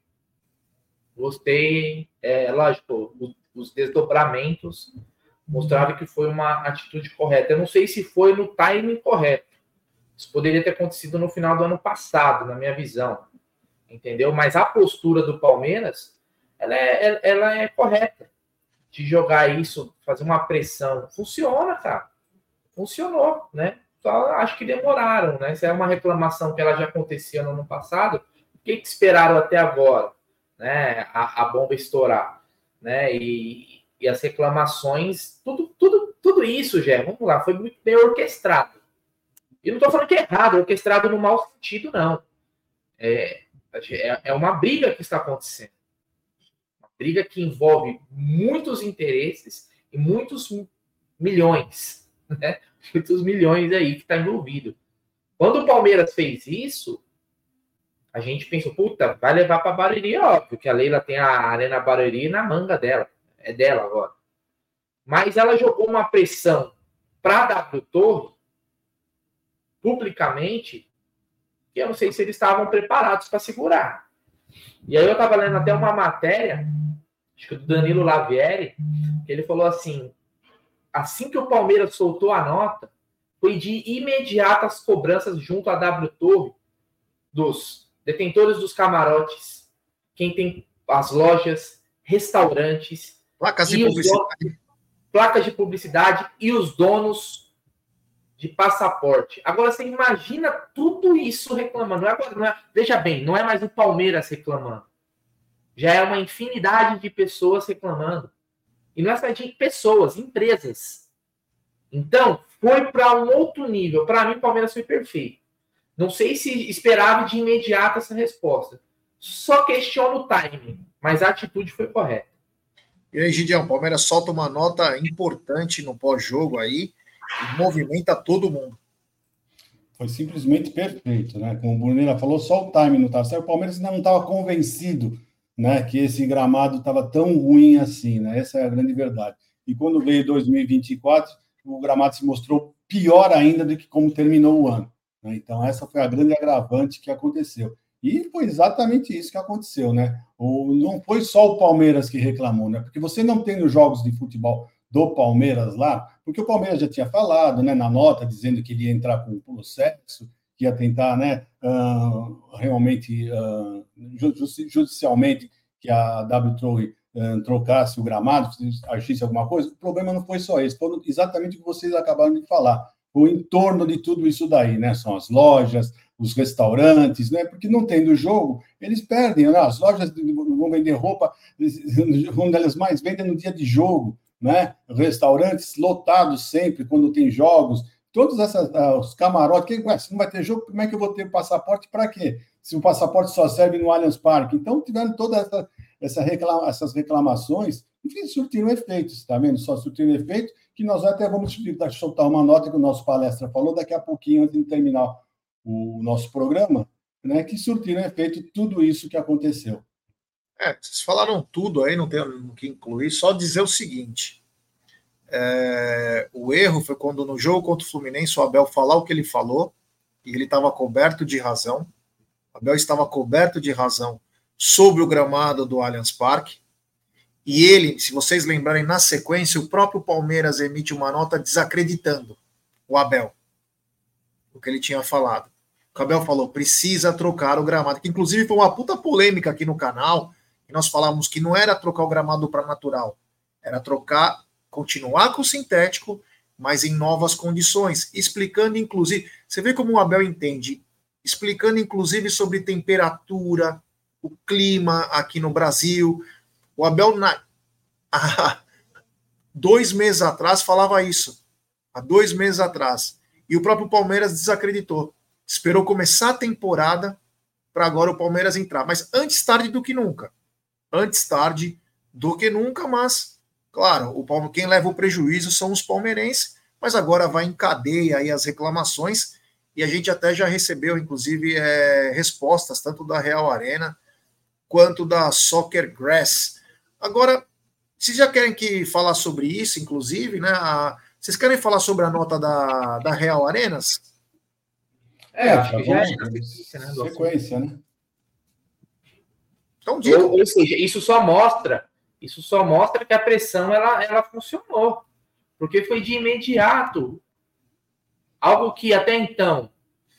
Gostei. É, lógico, os desdobramentos mostravam que foi uma atitude correta. Eu não sei se foi no timing correto. Isso poderia ter acontecido no final do ano passado, na minha visão entendeu? Mas a postura do Palmeiras, ela é, ela é correta de jogar isso, fazer uma pressão. Funciona, cara. Funcionou, né? Só acho que demoraram, né? Se é uma reclamação que ela já acontecia no ano passado, o que, que esperaram até agora, né? A, a bomba estourar, né? E, e as reclamações, tudo, tudo, tudo isso, Gé, vamos lá, foi muito bem orquestrado. E não estou falando que é errado, orquestrado no mau sentido, não. É, é, é uma briga que está acontecendo. Uma briga que envolve muitos interesses e muitos milhões, né? Muitos milhões aí que está envolvido. Quando o Palmeiras fez isso, a gente pensou, puta, vai levar para Barueri, óbvio, que a Leila tem a Arena Barueri na manga dela. É dela agora. Mas ela jogou uma pressão para W Torre publicamente que eu não sei se eles estavam preparados para segurar. E aí eu estava lendo até uma matéria, acho que do Danilo Lavieri, que ele falou assim: assim que o Palmeiras soltou a nota, foi de imediatas cobranças junto à W Torre dos detentores dos camarotes, quem tem as lojas, restaurantes, placas de publicidade. Donos, placas de publicidade e os donos de passaporte. Agora você imagina tudo isso reclamando. Não é, não é, veja bem, não é mais o Palmeiras reclamando. Já é uma infinidade de pessoas reclamando. E não é só de pessoas, empresas. Então, foi para um outro nível. Para mim, o Palmeiras foi perfeito. Não sei se esperava de imediato essa resposta. Só questiono o timing, mas a atitude foi correta. E aí, Gideão, o Palmeiras solta uma nota importante no pós-jogo aí movimenta todo mundo. Foi simplesmente perfeito, né? Como o Bruneira falou, só o time não estava certo. O Palmeiras ainda não estava convencido né, que esse gramado estava tão ruim assim, né? Essa é a grande verdade. E quando veio 2024, o gramado se mostrou pior ainda do que como terminou o ano. Né? Então, essa foi a grande agravante que aconteceu. E foi exatamente isso que aconteceu, né? O, não foi só o Palmeiras que reclamou, né? Porque você não tem nos jogos de futebol do Palmeiras lá, porque o Palmeiras já tinha falado, né, na nota, dizendo que ele ia entrar com o sexo, que ia tentar, né, uh, realmente, uh, judicialmente, que a W uh, trocasse o gramado, agisse alguma coisa. O problema não foi só esse, foi exatamente o que vocês acabaram de falar. O entorno de tudo isso daí, né? São as lojas, os restaurantes, né? Porque não tendo jogo, eles perdem, né? As lojas vão vender roupa, onde elas mais vendem no dia de jogo né? Restaurantes lotados sempre quando tem jogos, todos essas, uh, os camarotes. Ué, se não vai ter jogo, como é que eu vou ter passaporte para quê? Se o passaporte só serve no Allianz Parque. Então, tiveram todas essa, essa reclama, essas reclamações, enfim, surtiram efeitos, está vendo? Só surtiram efeito, que nós até vamos soltar uma nota que o nosso palestra falou daqui a pouquinho, antes de terminar o nosso programa, né, que surtiram efeito tudo isso que aconteceu. É, vocês falaram tudo aí, não tem o que incluir, só dizer o seguinte. É, o erro foi quando no jogo contra o Fluminense o Abel falar o que ele falou e ele estava coberto de razão. O Abel estava coberto de razão sobre o gramado do Allianz Parque. E ele, se vocês lembrarem, na sequência, o próprio Palmeiras emite uma nota desacreditando o Abel, o que ele tinha falado. o Abel falou, precisa trocar o gramado, que inclusive foi uma puta polêmica aqui no canal, e nós falávamos que não era trocar o gramado para natural, era trocar, continuar com o sintético, mas em novas condições, explicando inclusive, você vê como o Abel entende, explicando inclusive sobre temperatura, o clima aqui no Brasil. O Abel, na, há dois meses atrás, falava isso. Há dois meses atrás. E o próprio Palmeiras desacreditou. Esperou começar a temporada para agora o Palmeiras entrar. Mas antes tarde do que nunca. Antes tarde do que nunca, mas, claro, o Palme... quem leva o prejuízo são os palmeirenses, mas agora vai em cadeia aí as reclamações e a gente até já recebeu, inclusive, é, respostas tanto da Real Arena quanto da Soccer Grass. Agora, vocês já querem que falar sobre isso, inclusive, né? A, vocês querem falar sobre a nota da, da Real Arenas? É, acho que já é né, sequência, né? Então, diga. Ou, ou seja, isso só mostra, isso só mostra que a pressão ela, ela funcionou, porque foi de imediato Algo que até então,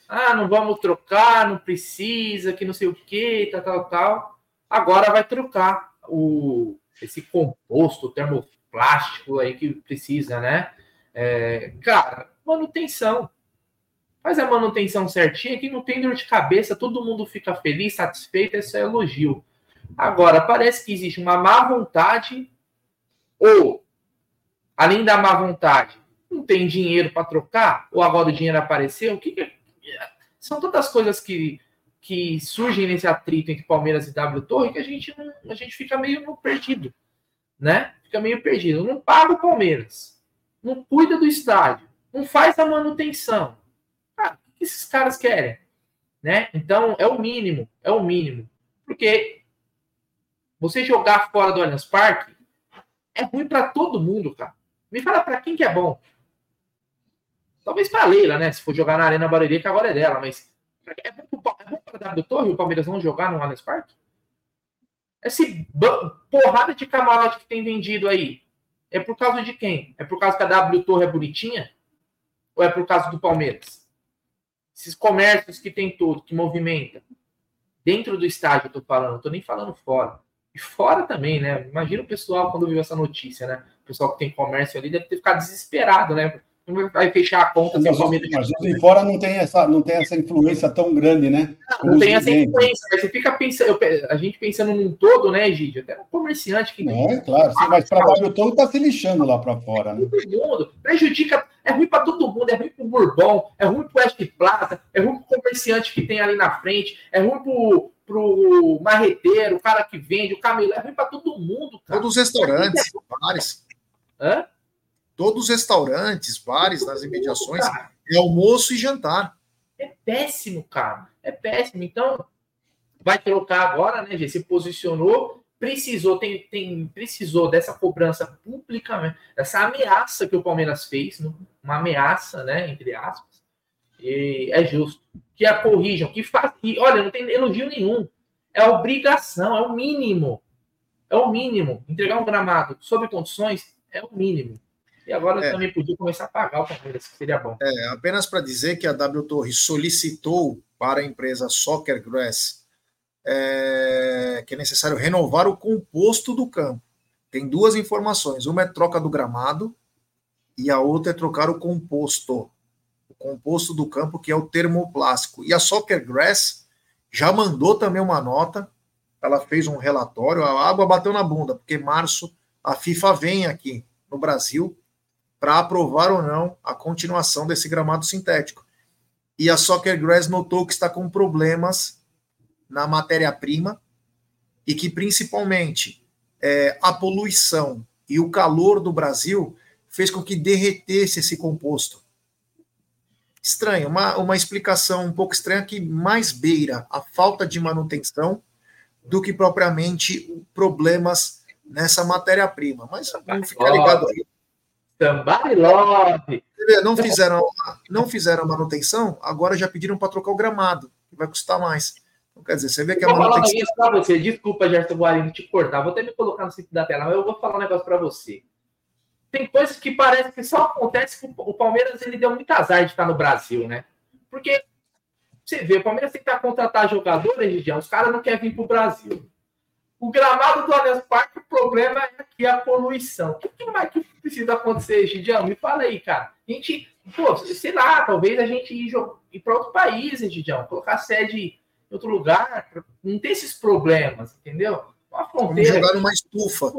ah, não vamos trocar, não precisa, que não sei o que, tal, tal, tal. Agora vai trocar o, esse composto termoplástico aí que precisa, né? É, cara, manutenção. Faz a manutenção certinha que não tem dor de cabeça, todo mundo fica feliz, satisfeito, esse é elogio. Agora, parece que existe uma má vontade, ou, além da má vontade, não tem dinheiro para trocar, ou agora o dinheiro apareceu, o que, que é? são tantas coisas que, que surgem nesse atrito entre Palmeiras e W Torre que a gente não, a gente fica meio perdido, né? Fica meio perdido. Não paga o Palmeiras, não cuida do estádio, não faz a manutenção. Ah, o que esses caras querem, né? Então é o mínimo, é o mínimo, porque você jogar fora do Allianz Parque é ruim para todo mundo, cara. Me fala para quem que é bom. Talvez para Leila, né? Se for jogar na Arena Barueri, que agora é dela, mas é bom para a W Torre o Palmeiras não jogar no Allianz Parque? Essa porrada de camarote que tem vendido aí é por causa de quem? É por causa que a W Torre é bonitinha? Ou é por causa do Palmeiras? Esses comércios que tem tudo, que movimenta. Dentro do estádio, eu tô falando, não tô nem falando fora. E fora também, né? Imagina o pessoal quando viu essa notícia, né? O pessoal que tem comércio ali deve ter ficado desesperado, né? Vai fechar a conta sem Palmeiras. Mas de fora não tem, essa, não tem essa influência tão grande, né? Não, não tem essa influência, mas você fica pensando, a gente pensando num todo, né, Gide? Até um comerciante que. É, claro, sim, mas para o todo está se lixando lá para fora, né? Todo mundo. Prejudica, é ruim para todo mundo, é ruim para o Bourbon, é ruim para o West Plaza, é ruim para o comerciante que tem ali na frente, é ruim para o marreteiro, o cara que vende, o camelo, é ruim para todo mundo, cara. Todos os restaurantes, bares. Hã? Todos os restaurantes, bares nas imediações, é almoço e jantar. É péssimo, cara. É péssimo. Então, vai trocar agora, né, gente? Se posicionou, precisou, tem, tem, precisou dessa cobrança pública, né? dessa ameaça que o Palmeiras fez, né? uma ameaça, né, entre aspas. E é justo. Que a corrijam, que façam. E olha, não tem elogio nenhum. É obrigação, é o mínimo. É o mínimo. Entregar um gramado sob condições é o mínimo. E agora é. também podia começar a pagar o Palmeiras, que seria bom. É, apenas para dizer que a W Torre solicitou para a empresa Soccer Grass é, que é necessário renovar o composto do campo. Tem duas informações: uma é troca do gramado e a outra é trocar o composto. O composto do campo, que é o termoplástico. E a Soccer Grass já mandou também uma nota. Ela fez um relatório. A água bateu na bunda, porque março a FIFA vem aqui no Brasil para aprovar ou não a continuação desse gramado sintético. E a Soccer Grass notou que está com problemas na matéria-prima e que principalmente é, a poluição e o calor do Brasil fez com que derretesse esse composto. Estranho, uma, uma explicação um pouco estranha que mais beira a falta de manutenção do que propriamente problemas nessa matéria-prima. Mas vamos ficar ligado aí. Somebody love. Não fizeram, não fizeram manutenção, agora já pediram para trocar o gramado, que vai custar mais. Então, quer dizer, você vê que a manutenção. Vou falar um você. Desculpa, Gerson Guarino, te cortar. Vou até me colocar no centro da tela, mas eu vou falar um negócio para você. Tem coisas que parece que só acontece que o Palmeiras ele deu muito azar de estar no Brasil, né? Porque Você vê, o Palmeiras tem que contratar jogadores, Gigião, os caras não querem vir para o Brasil. O gramado do Allianz Parque, o problema é aqui a poluição. O que, que mais que precisa acontecer, Gidião? Me fala aí, cara. A gente, pô, sei lá, talvez a gente ir, ir para outro país, Gidião, colocar sede em outro lugar, não ter esses problemas, entendeu? Uma fronteira. Vamos jogar numa estufa.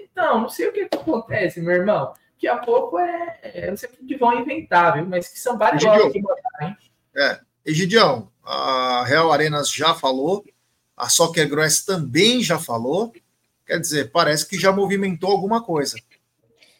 Então, não sei o que, que acontece, meu irmão. Daqui a pouco é, é. Não sei o que vão inventar, viu? Mas que são vários jogos que mandar, hein? É. Egidião, a Real Arenas já falou, a Soccer Grass também já falou. Quer dizer, parece que já movimentou alguma coisa.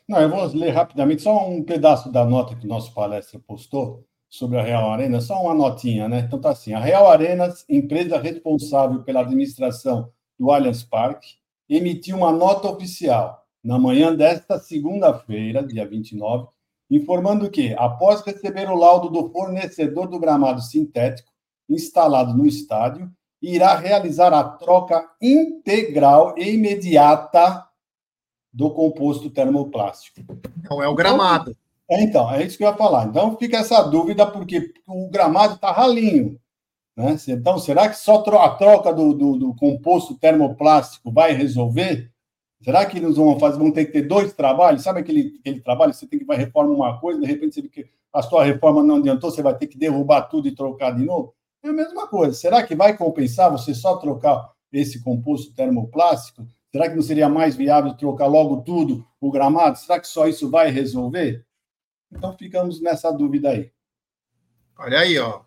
Não, eu vou ler rapidamente só um pedaço da nota que o nosso palestra postou sobre a Real Arenas, só uma notinha, né? Então tá assim: a Real Arenas, empresa responsável pela administração do Allianz Parque, emitiu uma nota oficial na manhã desta segunda-feira, dia 29, informando que, após receber o laudo do fornecedor do gramado sintético instalado no estádio, irá realizar a troca integral e imediata do composto termoplástico. Não é o gramado. Então, é, então, é isso que eu ia falar. Então fica essa dúvida, porque o gramado está ralinho. Né? Então, será que só a troca do, do, do, composto termoplástico vai resolver? Será que eles vão fazer, vão ter que ter dois trabalhos? Sabe aquele, aquele trabalho você tem que vai reformar uma coisa, de repente você a sua reforma não adiantou, você vai ter que derrubar tudo e trocar de novo? É a mesma coisa. Será que vai compensar você só trocar esse composto termoplástico? Será que não seria mais viável trocar logo tudo o gramado? Será que só isso vai resolver? Então ficamos nessa dúvida aí. Olha aí, ó.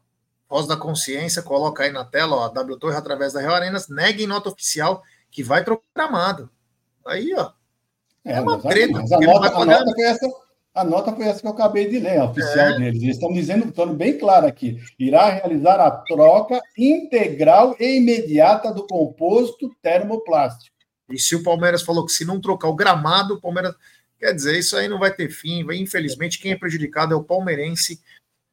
Voz da consciência, coloca aí na tela, ó. W Torre através da Real Arenas, nega em nota oficial que vai trocar gramado. Aí, ó. É, é uma treta. Mas a nota, a nota foi essa a nota foi essa que eu acabei de ler, a oficial é. deles. Eles estão dizendo, estão bem claro aqui, irá realizar a troca integral e imediata do composto termoplástico. E se o Palmeiras falou que se não trocar o gramado, o Palmeiras. Quer dizer, isso aí não vai ter fim. Infelizmente, quem é prejudicado é o palmeirense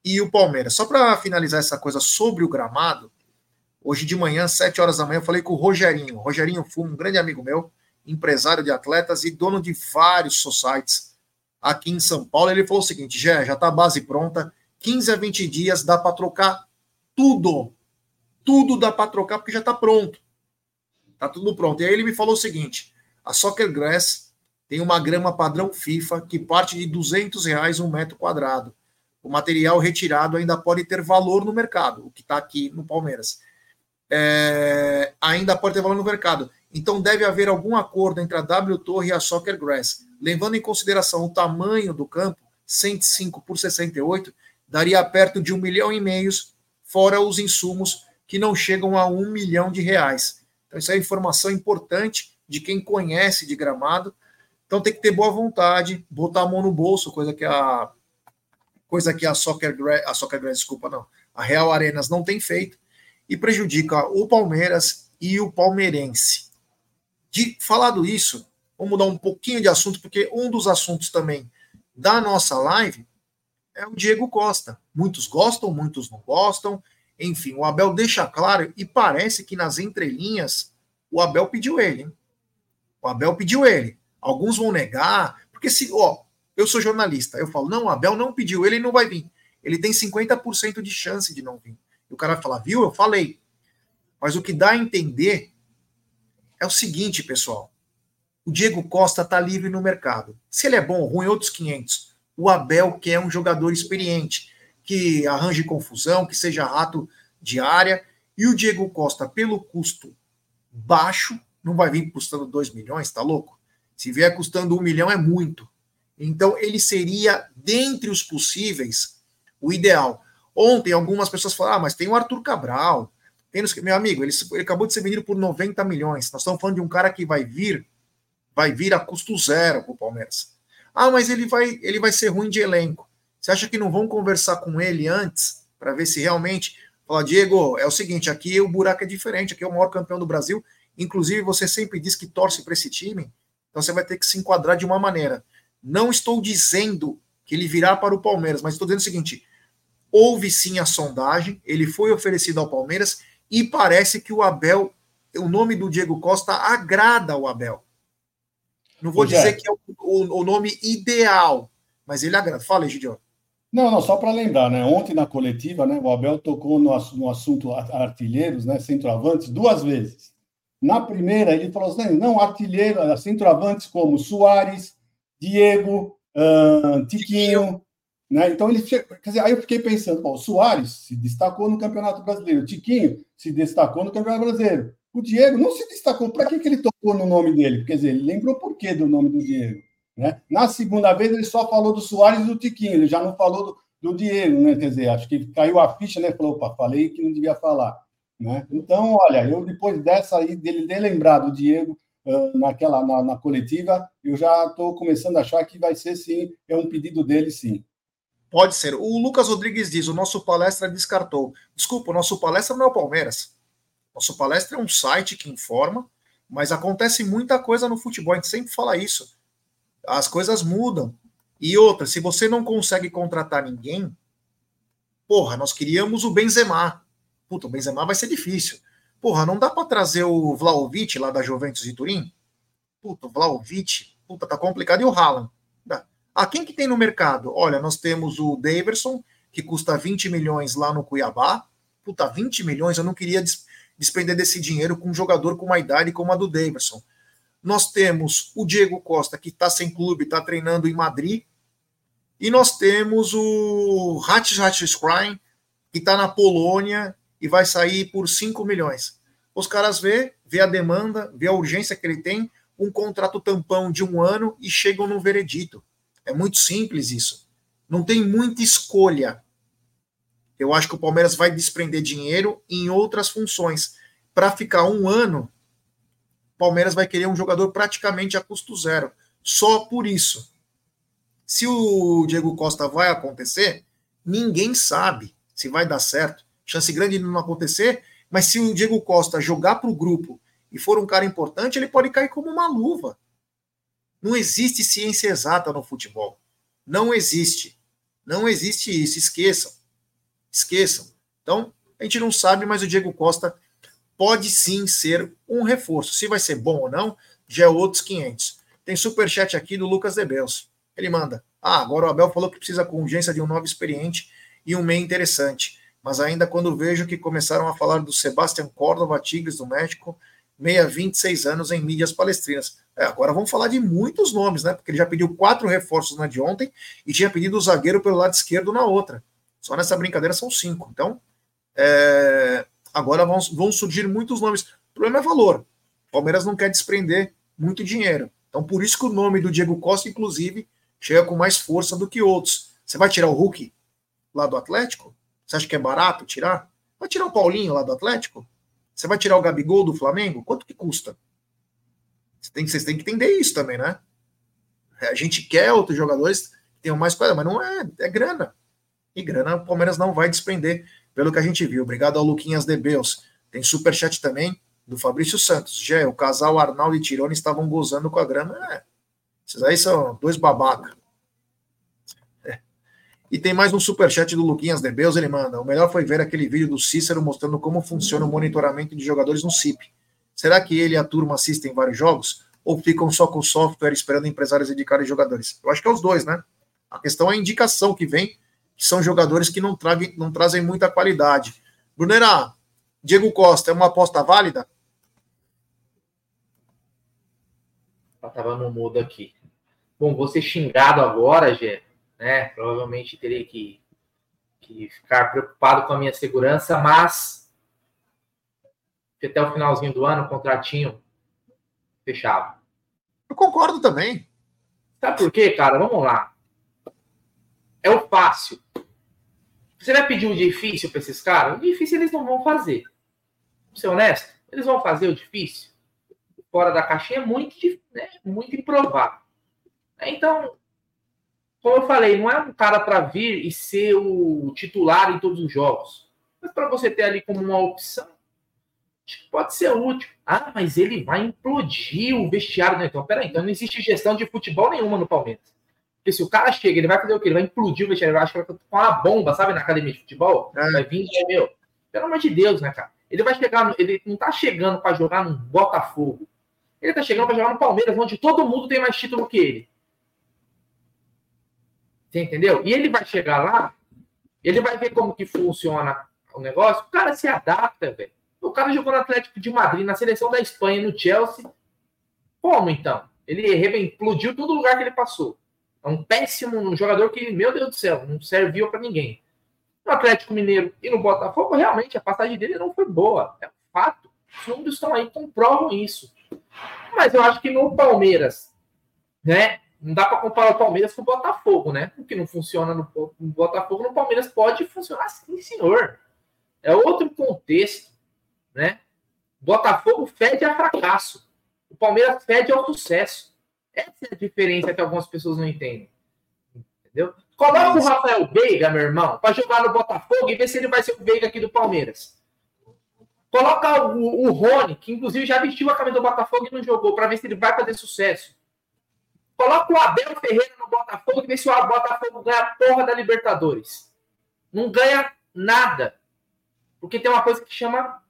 e o Palmeiras. Só para finalizar essa coisa sobre o gramado, hoje de manhã, sete horas da manhã, eu falei com o Rogerinho. O Rogerinho Fumo, um grande amigo meu, empresário de atletas e dono de vários societies aqui em São Paulo. Ele falou o seguinte: já já está a base pronta, 15 a 20 dias dá para trocar tudo. Tudo dá para trocar porque já está pronto. Tá tudo pronto. E aí ele me falou o seguinte: a Soccer Grass tem uma grama padrão FIFA que parte de 200 reais um metro quadrado. O material retirado ainda pode ter valor no mercado, o que está aqui no Palmeiras. É, ainda pode ter valor no mercado. Então deve haver algum acordo entre a W Torre e a Soccer Grass levando em consideração o tamanho do campo, 105 por 68, daria perto de um milhão e meio, fora os insumos que não chegam a um milhão de reais. Então, isso é informação importante de quem conhece de gramado. Então tem que ter boa vontade, botar a mão no bolso, coisa que a coisa que a Soccer a Soccer desculpa, não, a Real Arenas não tem feito e prejudica o Palmeiras e o palmeirense. De falado isso, Vamos mudar um pouquinho de assunto, porque um dos assuntos também da nossa live é o Diego Costa. Muitos gostam, muitos não gostam. Enfim, o Abel deixa claro, e parece que nas entrelinhas o Abel pediu ele. Hein? O Abel pediu ele. Alguns vão negar, porque se, ó, eu sou jornalista, eu falo, não, o Abel não pediu ele, não vai vir. Ele tem 50% de chance de não vir. E o cara vai falar, viu? Eu falei. Mas o que dá a entender é o seguinte, pessoal o Diego Costa está livre no mercado. Se ele é bom ou ruim, outros 500. O Abel quer um jogador experiente, que arranje confusão, que seja rato de área. E o Diego Costa, pelo custo baixo, não vai vir custando 2 milhões, tá louco? Se vier custando 1 um milhão, é muito. Então, ele seria, dentre os possíveis, o ideal. Ontem, algumas pessoas falaram, ah, mas tem o Arthur Cabral. Tem Meu amigo, ele, ele acabou de ser vendido por 90 milhões. Nós estamos falando de um cara que vai vir vai vir a custo zero para o Palmeiras. Ah, mas ele vai, ele vai ser ruim de elenco. Você acha que não vão conversar com ele antes para ver se realmente falar, Diego, é o seguinte, aqui o buraco é diferente, aqui é o maior campeão do Brasil. Inclusive, você sempre diz que torce para esse time, então você vai ter que se enquadrar de uma maneira. Não estou dizendo que ele virá para o Palmeiras, mas estou dizendo o seguinte: houve sim a sondagem, ele foi oferecido ao Palmeiras e parece que o Abel, o nome do Diego Costa agrada ao Abel. Não vou dizer que é o, o, o, nome ideal, mas ele agrada. Fala, Gideon. Não, não, só para lembrar, né? Ontem na coletiva, né, o Abel tocou no, no assunto artilheiros, né, centroavantes, duas vezes. Na primeira, ele falou assim: não, artilheiro, centroavantes como Soares, Diego, uh, Tiquinho. Né? Então, ele quer dizer, aí eu fiquei pensando: bom, o Soares se destacou no Campeonato Brasileiro, o Tiquinho se destacou no Campeonato Brasileiro. O Diego não se destacou. Para que, que ele tocou no nome dele? Quer dizer, ele lembrou por quê do nome do Diego. Né? Na segunda vez, ele só falou do Soares e do Tiquinho, ele já não falou do, do Diego, né? Quer dizer, acho que caiu a ficha, né? Falou, opa, falei que não devia falar. Né? Então, olha, eu depois dessa aí, dele ter lembrado o Diego uh, naquela, na, na, coletiva, eu já estou começando a achar que vai ser sim, é um pedido dele sim. Pode ser. O Lucas Rodrigues diz: o nosso palestra descartou. Desculpa, o nosso palestra não é o Palmeiras. Nosso palestra é um site que informa, mas acontece muita coisa no futebol, a gente sempre fala isso. As coisas mudam. E outra, se você não consegue contratar ninguém, porra, nós queríamos o Benzema. Puta, o Benzema vai ser difícil. Porra, não dá para trazer o Vlaovic lá da Juventus de Turim? Puta, o Vlaovic, puta, tá complicado. E o Haaland? Ah, quem que tem no mercado? Olha, nós temos o Daverson, que custa 20 milhões lá no Cuiabá. Puta, 20 milhões, eu não queria despender desse dinheiro com um jogador com uma idade como a do Daverson. Nós temos o Diego Costa, que está sem clube, está treinando em Madrid. E nós temos o Hatch Scrine, que está na Polônia e vai sair por 5 milhões. Os caras vê, vê a demanda, vê a urgência que ele tem, um contrato tampão de um ano e chegam no veredito. É muito simples isso. Não tem muita escolha. Eu acho que o Palmeiras vai desprender dinheiro em outras funções. Para ficar um ano, Palmeiras vai querer um jogador praticamente a custo zero. Só por isso. Se o Diego Costa vai acontecer, ninguém sabe se vai dar certo chance grande de não acontecer, mas se o Diego Costa jogar para o grupo e for um cara importante, ele pode cair como uma luva. Não existe ciência exata no futebol. Não existe. Não existe isso. Esqueçam. Esqueçam. Então, a gente não sabe, mas o Diego Costa pode sim ser um reforço. Se vai ser bom ou não, já é outros 500. Tem superchat aqui do Lucas Debeus. Ele manda: Ah, agora o Abel falou que precisa com urgência de um novo experiente e um meio interessante mas ainda quando vejo que começaram a falar do Sebastião Córdoba, Tigres do México, meia 26 anos em mídias palestrinas. É, agora vamos falar de muitos nomes, né? Porque ele já pediu quatro reforços na de ontem e tinha pedido o zagueiro pelo lado esquerdo na outra. Só nessa brincadeira são cinco. Então, é, agora vão, vão surgir muitos nomes. O problema é valor. O Palmeiras não quer desprender muito dinheiro. Então, por isso que o nome do Diego Costa, inclusive, chega com mais força do que outros. Você vai tirar o Hulk lá do Atlético? Você acha que é barato tirar? Vai tirar o Paulinho lá do Atlético? Você vai tirar o Gabigol do Flamengo? Quanto que custa? Você tem, vocês têm que entender isso também, né? A gente quer outros jogadores que tenham mais coisa, mas não é, é grana. E grana o Palmeiras não vai desprender, pelo que a gente viu. Obrigado ao Luquinhas de Beus. Tem superchat também do Fabrício Santos. Já o casal Arnaldo e Tirone estavam gozando com a grana. É, esses aí são dois babaca. E tem mais um superchat do Luquinhas Debeus, ele manda. O melhor foi ver aquele vídeo do Cícero mostrando como funciona o monitoramento de jogadores no CIP. Será que ele e a turma assistem vários jogos? Ou ficam só com o software esperando empresários indicarem jogadores? Eu acho que é os dois, né? A questão é a indicação que vem, que são jogadores que não, não trazem muita qualidade. Brunera, Diego Costa, é uma aposta válida? Estava no mudo aqui. Bom, vou ser xingado agora, Gê né? Provavelmente terei que, que ficar preocupado com a minha segurança, mas até o finalzinho do ano, contratinho fechado. Eu concordo também. Sabe por quê, cara? Vamos lá. É o fácil. Você vai pedir o difícil para esses caras? O difícil eles não vão fazer. Vou ser honesto, eles vão fazer o difícil. Fora da caixinha é muito, né, muito improvável. Então, como eu falei, não é um cara para vir e ser o titular em todos os jogos. Mas para você ter ali como uma opção, pode ser útil. Ah, mas ele vai implodir o vestiário. Não, então, peraí, então não existe gestão de futebol nenhuma no Palmeiras. Porque se o cara chega, ele vai fazer o quê? Ele vai implodir o vestiário. Ele vai com uma bomba, sabe, na academia de futebol. É. Vai vir e meu. Pelo amor de Deus, né, cara? Ele vai chegar, ele não tá chegando para jogar no Botafogo. Ele tá chegando para jogar no Palmeiras, onde todo mundo tem mais título que ele. Você entendeu? E ele vai chegar lá, ele vai ver como que funciona o negócio, o cara se adapta, velho. O cara jogou no Atlético de Madrid, na seleção da Espanha, no Chelsea. Como então? Ele explodiu todo lugar que ele passou. É um péssimo jogador que, meu Deus do céu, não serviu para ninguém. No Atlético Mineiro e no Botafogo, realmente a passagem dele não foi boa. É um fato. Os números estão aí, comprovam isso. Mas eu acho que no Palmeiras, né? Não dá para comparar o Palmeiras com o Botafogo, né? O que não funciona no, no Botafogo, no Palmeiras pode funcionar sim, senhor. É outro contexto, né? Botafogo fede a fracasso. O Palmeiras fede ao sucesso. Essa é a diferença que algumas pessoas não entendem. Entendeu? Coloca o Rafael Veiga, meu irmão, para jogar no Botafogo e ver se ele vai ser o Veiga aqui do Palmeiras. Coloca o, o Rony, que inclusive já vestiu a camisa do Botafogo e não jogou, para ver se ele vai fazer sucesso. Coloca o Abel Ferreira no Botafogo e vê se o Botafogo ganha a porra da Libertadores. Não ganha nada. Porque tem uma coisa que chama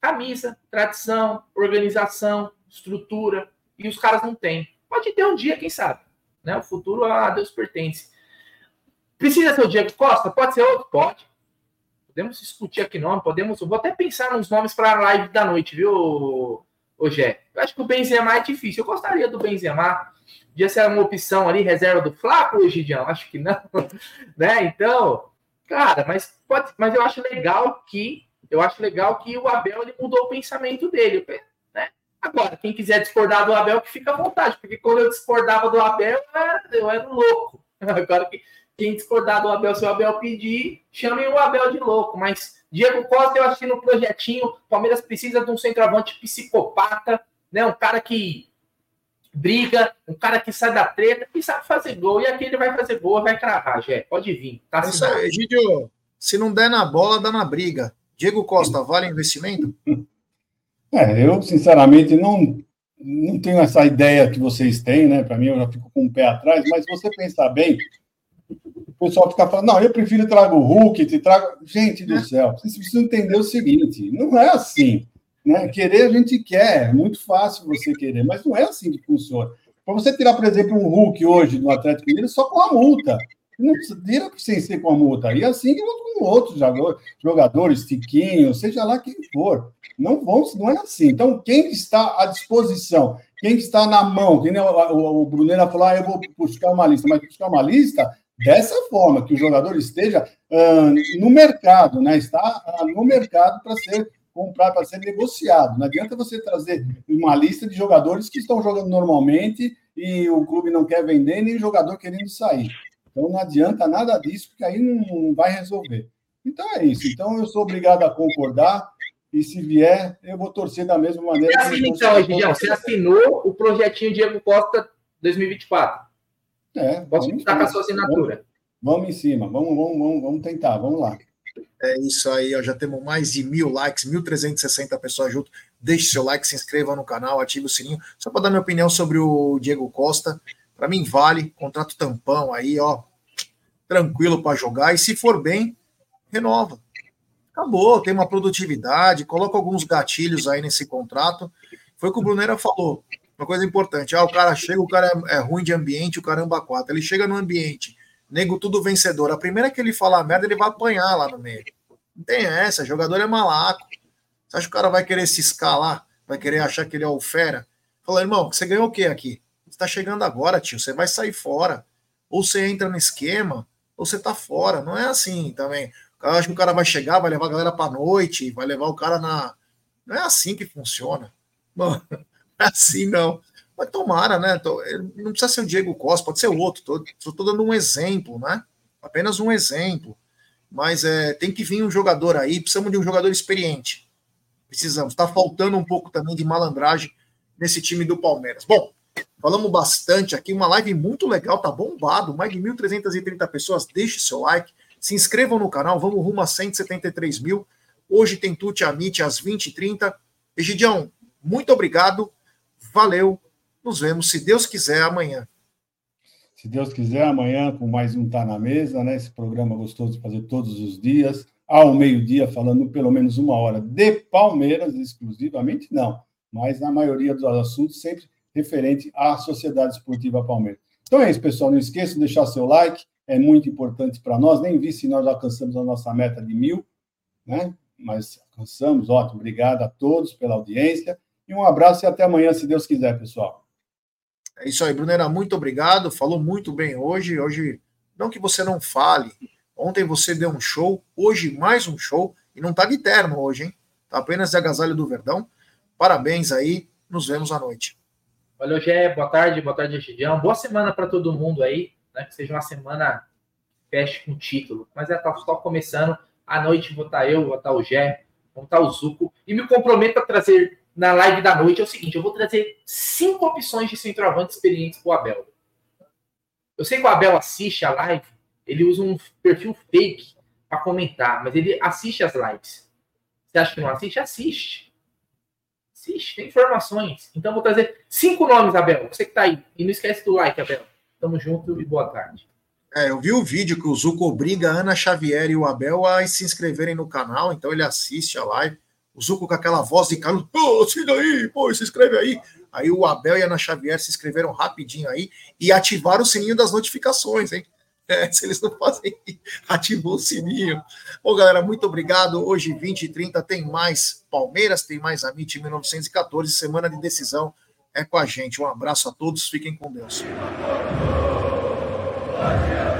camisa, tradição, organização, estrutura, e os caras não têm. Pode ter um dia, quem sabe. Né? O futuro a Deus pertence. Precisa ser o Diego Costa? Pode ser outro? Pode. Podemos discutir aqui nome, podemos. Vou até pensar nos nomes para a live da noite, viu, Gé? Eu acho que o Benzema é difícil. Eu gostaria do Benzema. Podia ser uma opção ali, reserva do Flávio, Gidião? Acho que não. né? Então, cara, mas, pode, mas eu acho legal que eu acho legal que o Abel ele mudou o pensamento dele. Agora, quem quiser discordar do Abel, que fica à vontade, porque quando eu discordava do Abel, eu era, eu era um louco. Agora, quem discordar do Abel, se o Abel pedir, chamem o Abel de louco. Mas Diego Costa, eu achei no projetinho, o Palmeiras precisa de um centroavante psicopata, né? um cara que briga, um cara que sai da treta e sabe fazer gol. E aqui ele vai fazer gol, vai cravar, Jé. Pode vir. Tá Isso aí, Gidio. Se não der na bola, dá na briga. Diego Costa, vale investimento? É, eu, sinceramente, não, não tenho essa ideia que vocês têm, né? Para mim, eu já fico com o pé atrás, mas se você pensar bem, o pessoal fica falando, não, eu prefiro trago o Hulk, te trago. Gente do céu, vocês precisam entender o seguinte: não é assim. Né? Querer a gente quer, é muito fácil você querer, mas não é assim que funciona. Para você tirar, por exemplo, um Hulk hoje no Atlético Mineiro, só com a multa. Não tira sem ser com a multa. E assim com outros jogadores, Tiquinho, seja lá quem for. Não vão, não é assim. Então, quem está à disposição, quem está na mão, quem o, o Brunera falou, ah, eu vou buscar uma lista, mas buscar uma lista dessa forma, que o jogador esteja uh, no mercado, né? Está uh, no mercado para ser comprado, para ser negociado. Não adianta você trazer uma lista de jogadores que estão jogando normalmente e o clube não quer vender, nem o jogador querendo sair. Então não adianta nada disso, porque aí não, não vai resolver. Então é isso. Então eu sou obrigado a concordar. E se vier, eu vou torcer da mesma maneira. Você assina, então, Egidião, você assinou o projetinho Diego Costa 2024. É. Posso estar com a sua assinatura. Vamos, vamos, em cima, vamos, vamos, vamos, vamos tentar, vamos lá. É isso aí, ó, já temos mais de mil likes, 1.360 pessoas junto. Deixe seu like, se inscreva no canal, ative o sininho. Só para dar minha opinião sobre o Diego Costa. Para mim, vale. Contrato tampão aí, ó. Tranquilo para jogar. E se for bem, renova. Acabou, tem uma produtividade, coloca alguns gatilhos aí nesse contrato. Foi o que o Brunera falou. Uma coisa importante. Ah, o cara chega, o cara é, é ruim de ambiente, o caramba quatro. Ele chega no ambiente, nego tudo vencedor. A primeira que ele falar merda, ele vai apanhar lá no meio. Não tem essa, jogador é malaco. Você acha que o cara vai querer se escalar? Vai querer achar que ele é o fera? Fala, irmão, você ganhou o quê aqui? está chegando agora, tio. Você vai sair fora. Ou você entra no esquema, ou você tá fora. Não é assim também. Eu acho que o cara vai chegar, vai levar a galera pra noite, vai levar o cara na. Não é assim que funciona. Mano, não é assim não. Mas tomara, né? Não precisa ser o Diego Costa, pode ser o outro. Tô dando um exemplo, né? Apenas um exemplo. Mas é, tem que vir um jogador aí, precisamos de um jogador experiente. Precisamos. Está faltando um pouco também de malandragem nesse time do Palmeiras. Bom, Falamos bastante aqui, uma live muito legal, tá bombado, mais de 1.330 pessoas. Deixe seu like, se inscrevam no canal, vamos rumo a 173 mil. Hoje tem Tuti Amit às 20h30. Egidião, muito obrigado, valeu, nos vemos, se Deus quiser, amanhã. Se Deus quiser, amanhã com mais um Tá na Mesa, né? Esse programa gostoso de fazer todos os dias, ao meio-dia, falando pelo menos uma hora de Palmeiras, exclusivamente, não. Mas na maioria dos assuntos, sempre referente à Sociedade Esportiva Palmeiras. Então é isso, pessoal. Não esqueça de deixar seu like, é muito importante para nós. Nem vi se nós alcançamos a nossa meta de mil, né? Mas alcançamos, ótimo. Obrigado a todos pela audiência. E um abraço e até amanhã, se Deus quiser, pessoal. É isso aí, Brunera. Muito obrigado. Falou muito bem hoje. Hoje, não que você não fale. Ontem você deu um show, hoje mais um show. E não tá de terno hoje, hein? Tá apenas de agasalho do Verdão. Parabéns aí. Nos vemos à noite. Valeu, Gé. Boa tarde, boa tarde, Gidião. Boa semana para todo mundo aí. Né? Que seja uma semana feche com título. Mas é tá só começando. À noite vou estar tá eu, vou estar tá o Gé, vou estar tá o Zuco. E me comprometo a trazer na live da noite é o seguinte: eu vou trazer cinco opções de centroavante experientes para o Abel. Eu sei que o Abel assiste a live, ele usa um perfil fake para comentar, mas ele assiste as lives. Você acha que não assiste? Assiste. Assiste, tem informações. Então vou trazer cinco nomes, Abel. Você que está aí. E não esquece do like, Abel. Tamo junto e boa tarde. É, eu vi o vídeo que o Zuco obriga a Ana Xavier e o Abel a se inscreverem no canal, então ele assiste a live. O Zuco com aquela voz de Carlos, pô, siga aí, pô, se inscreve aí. Aí o Abel e a Ana Xavier se inscreveram rapidinho aí e ativaram o sininho das notificações, hein? É, se eles não fazem, ativou o sininho. Bom, galera, muito obrigado. Hoje, 20 e 30, tem mais Palmeiras, tem mais Amit 1914, semana de decisão é com a gente. Um abraço a todos, fiquem com Deus. Yeah.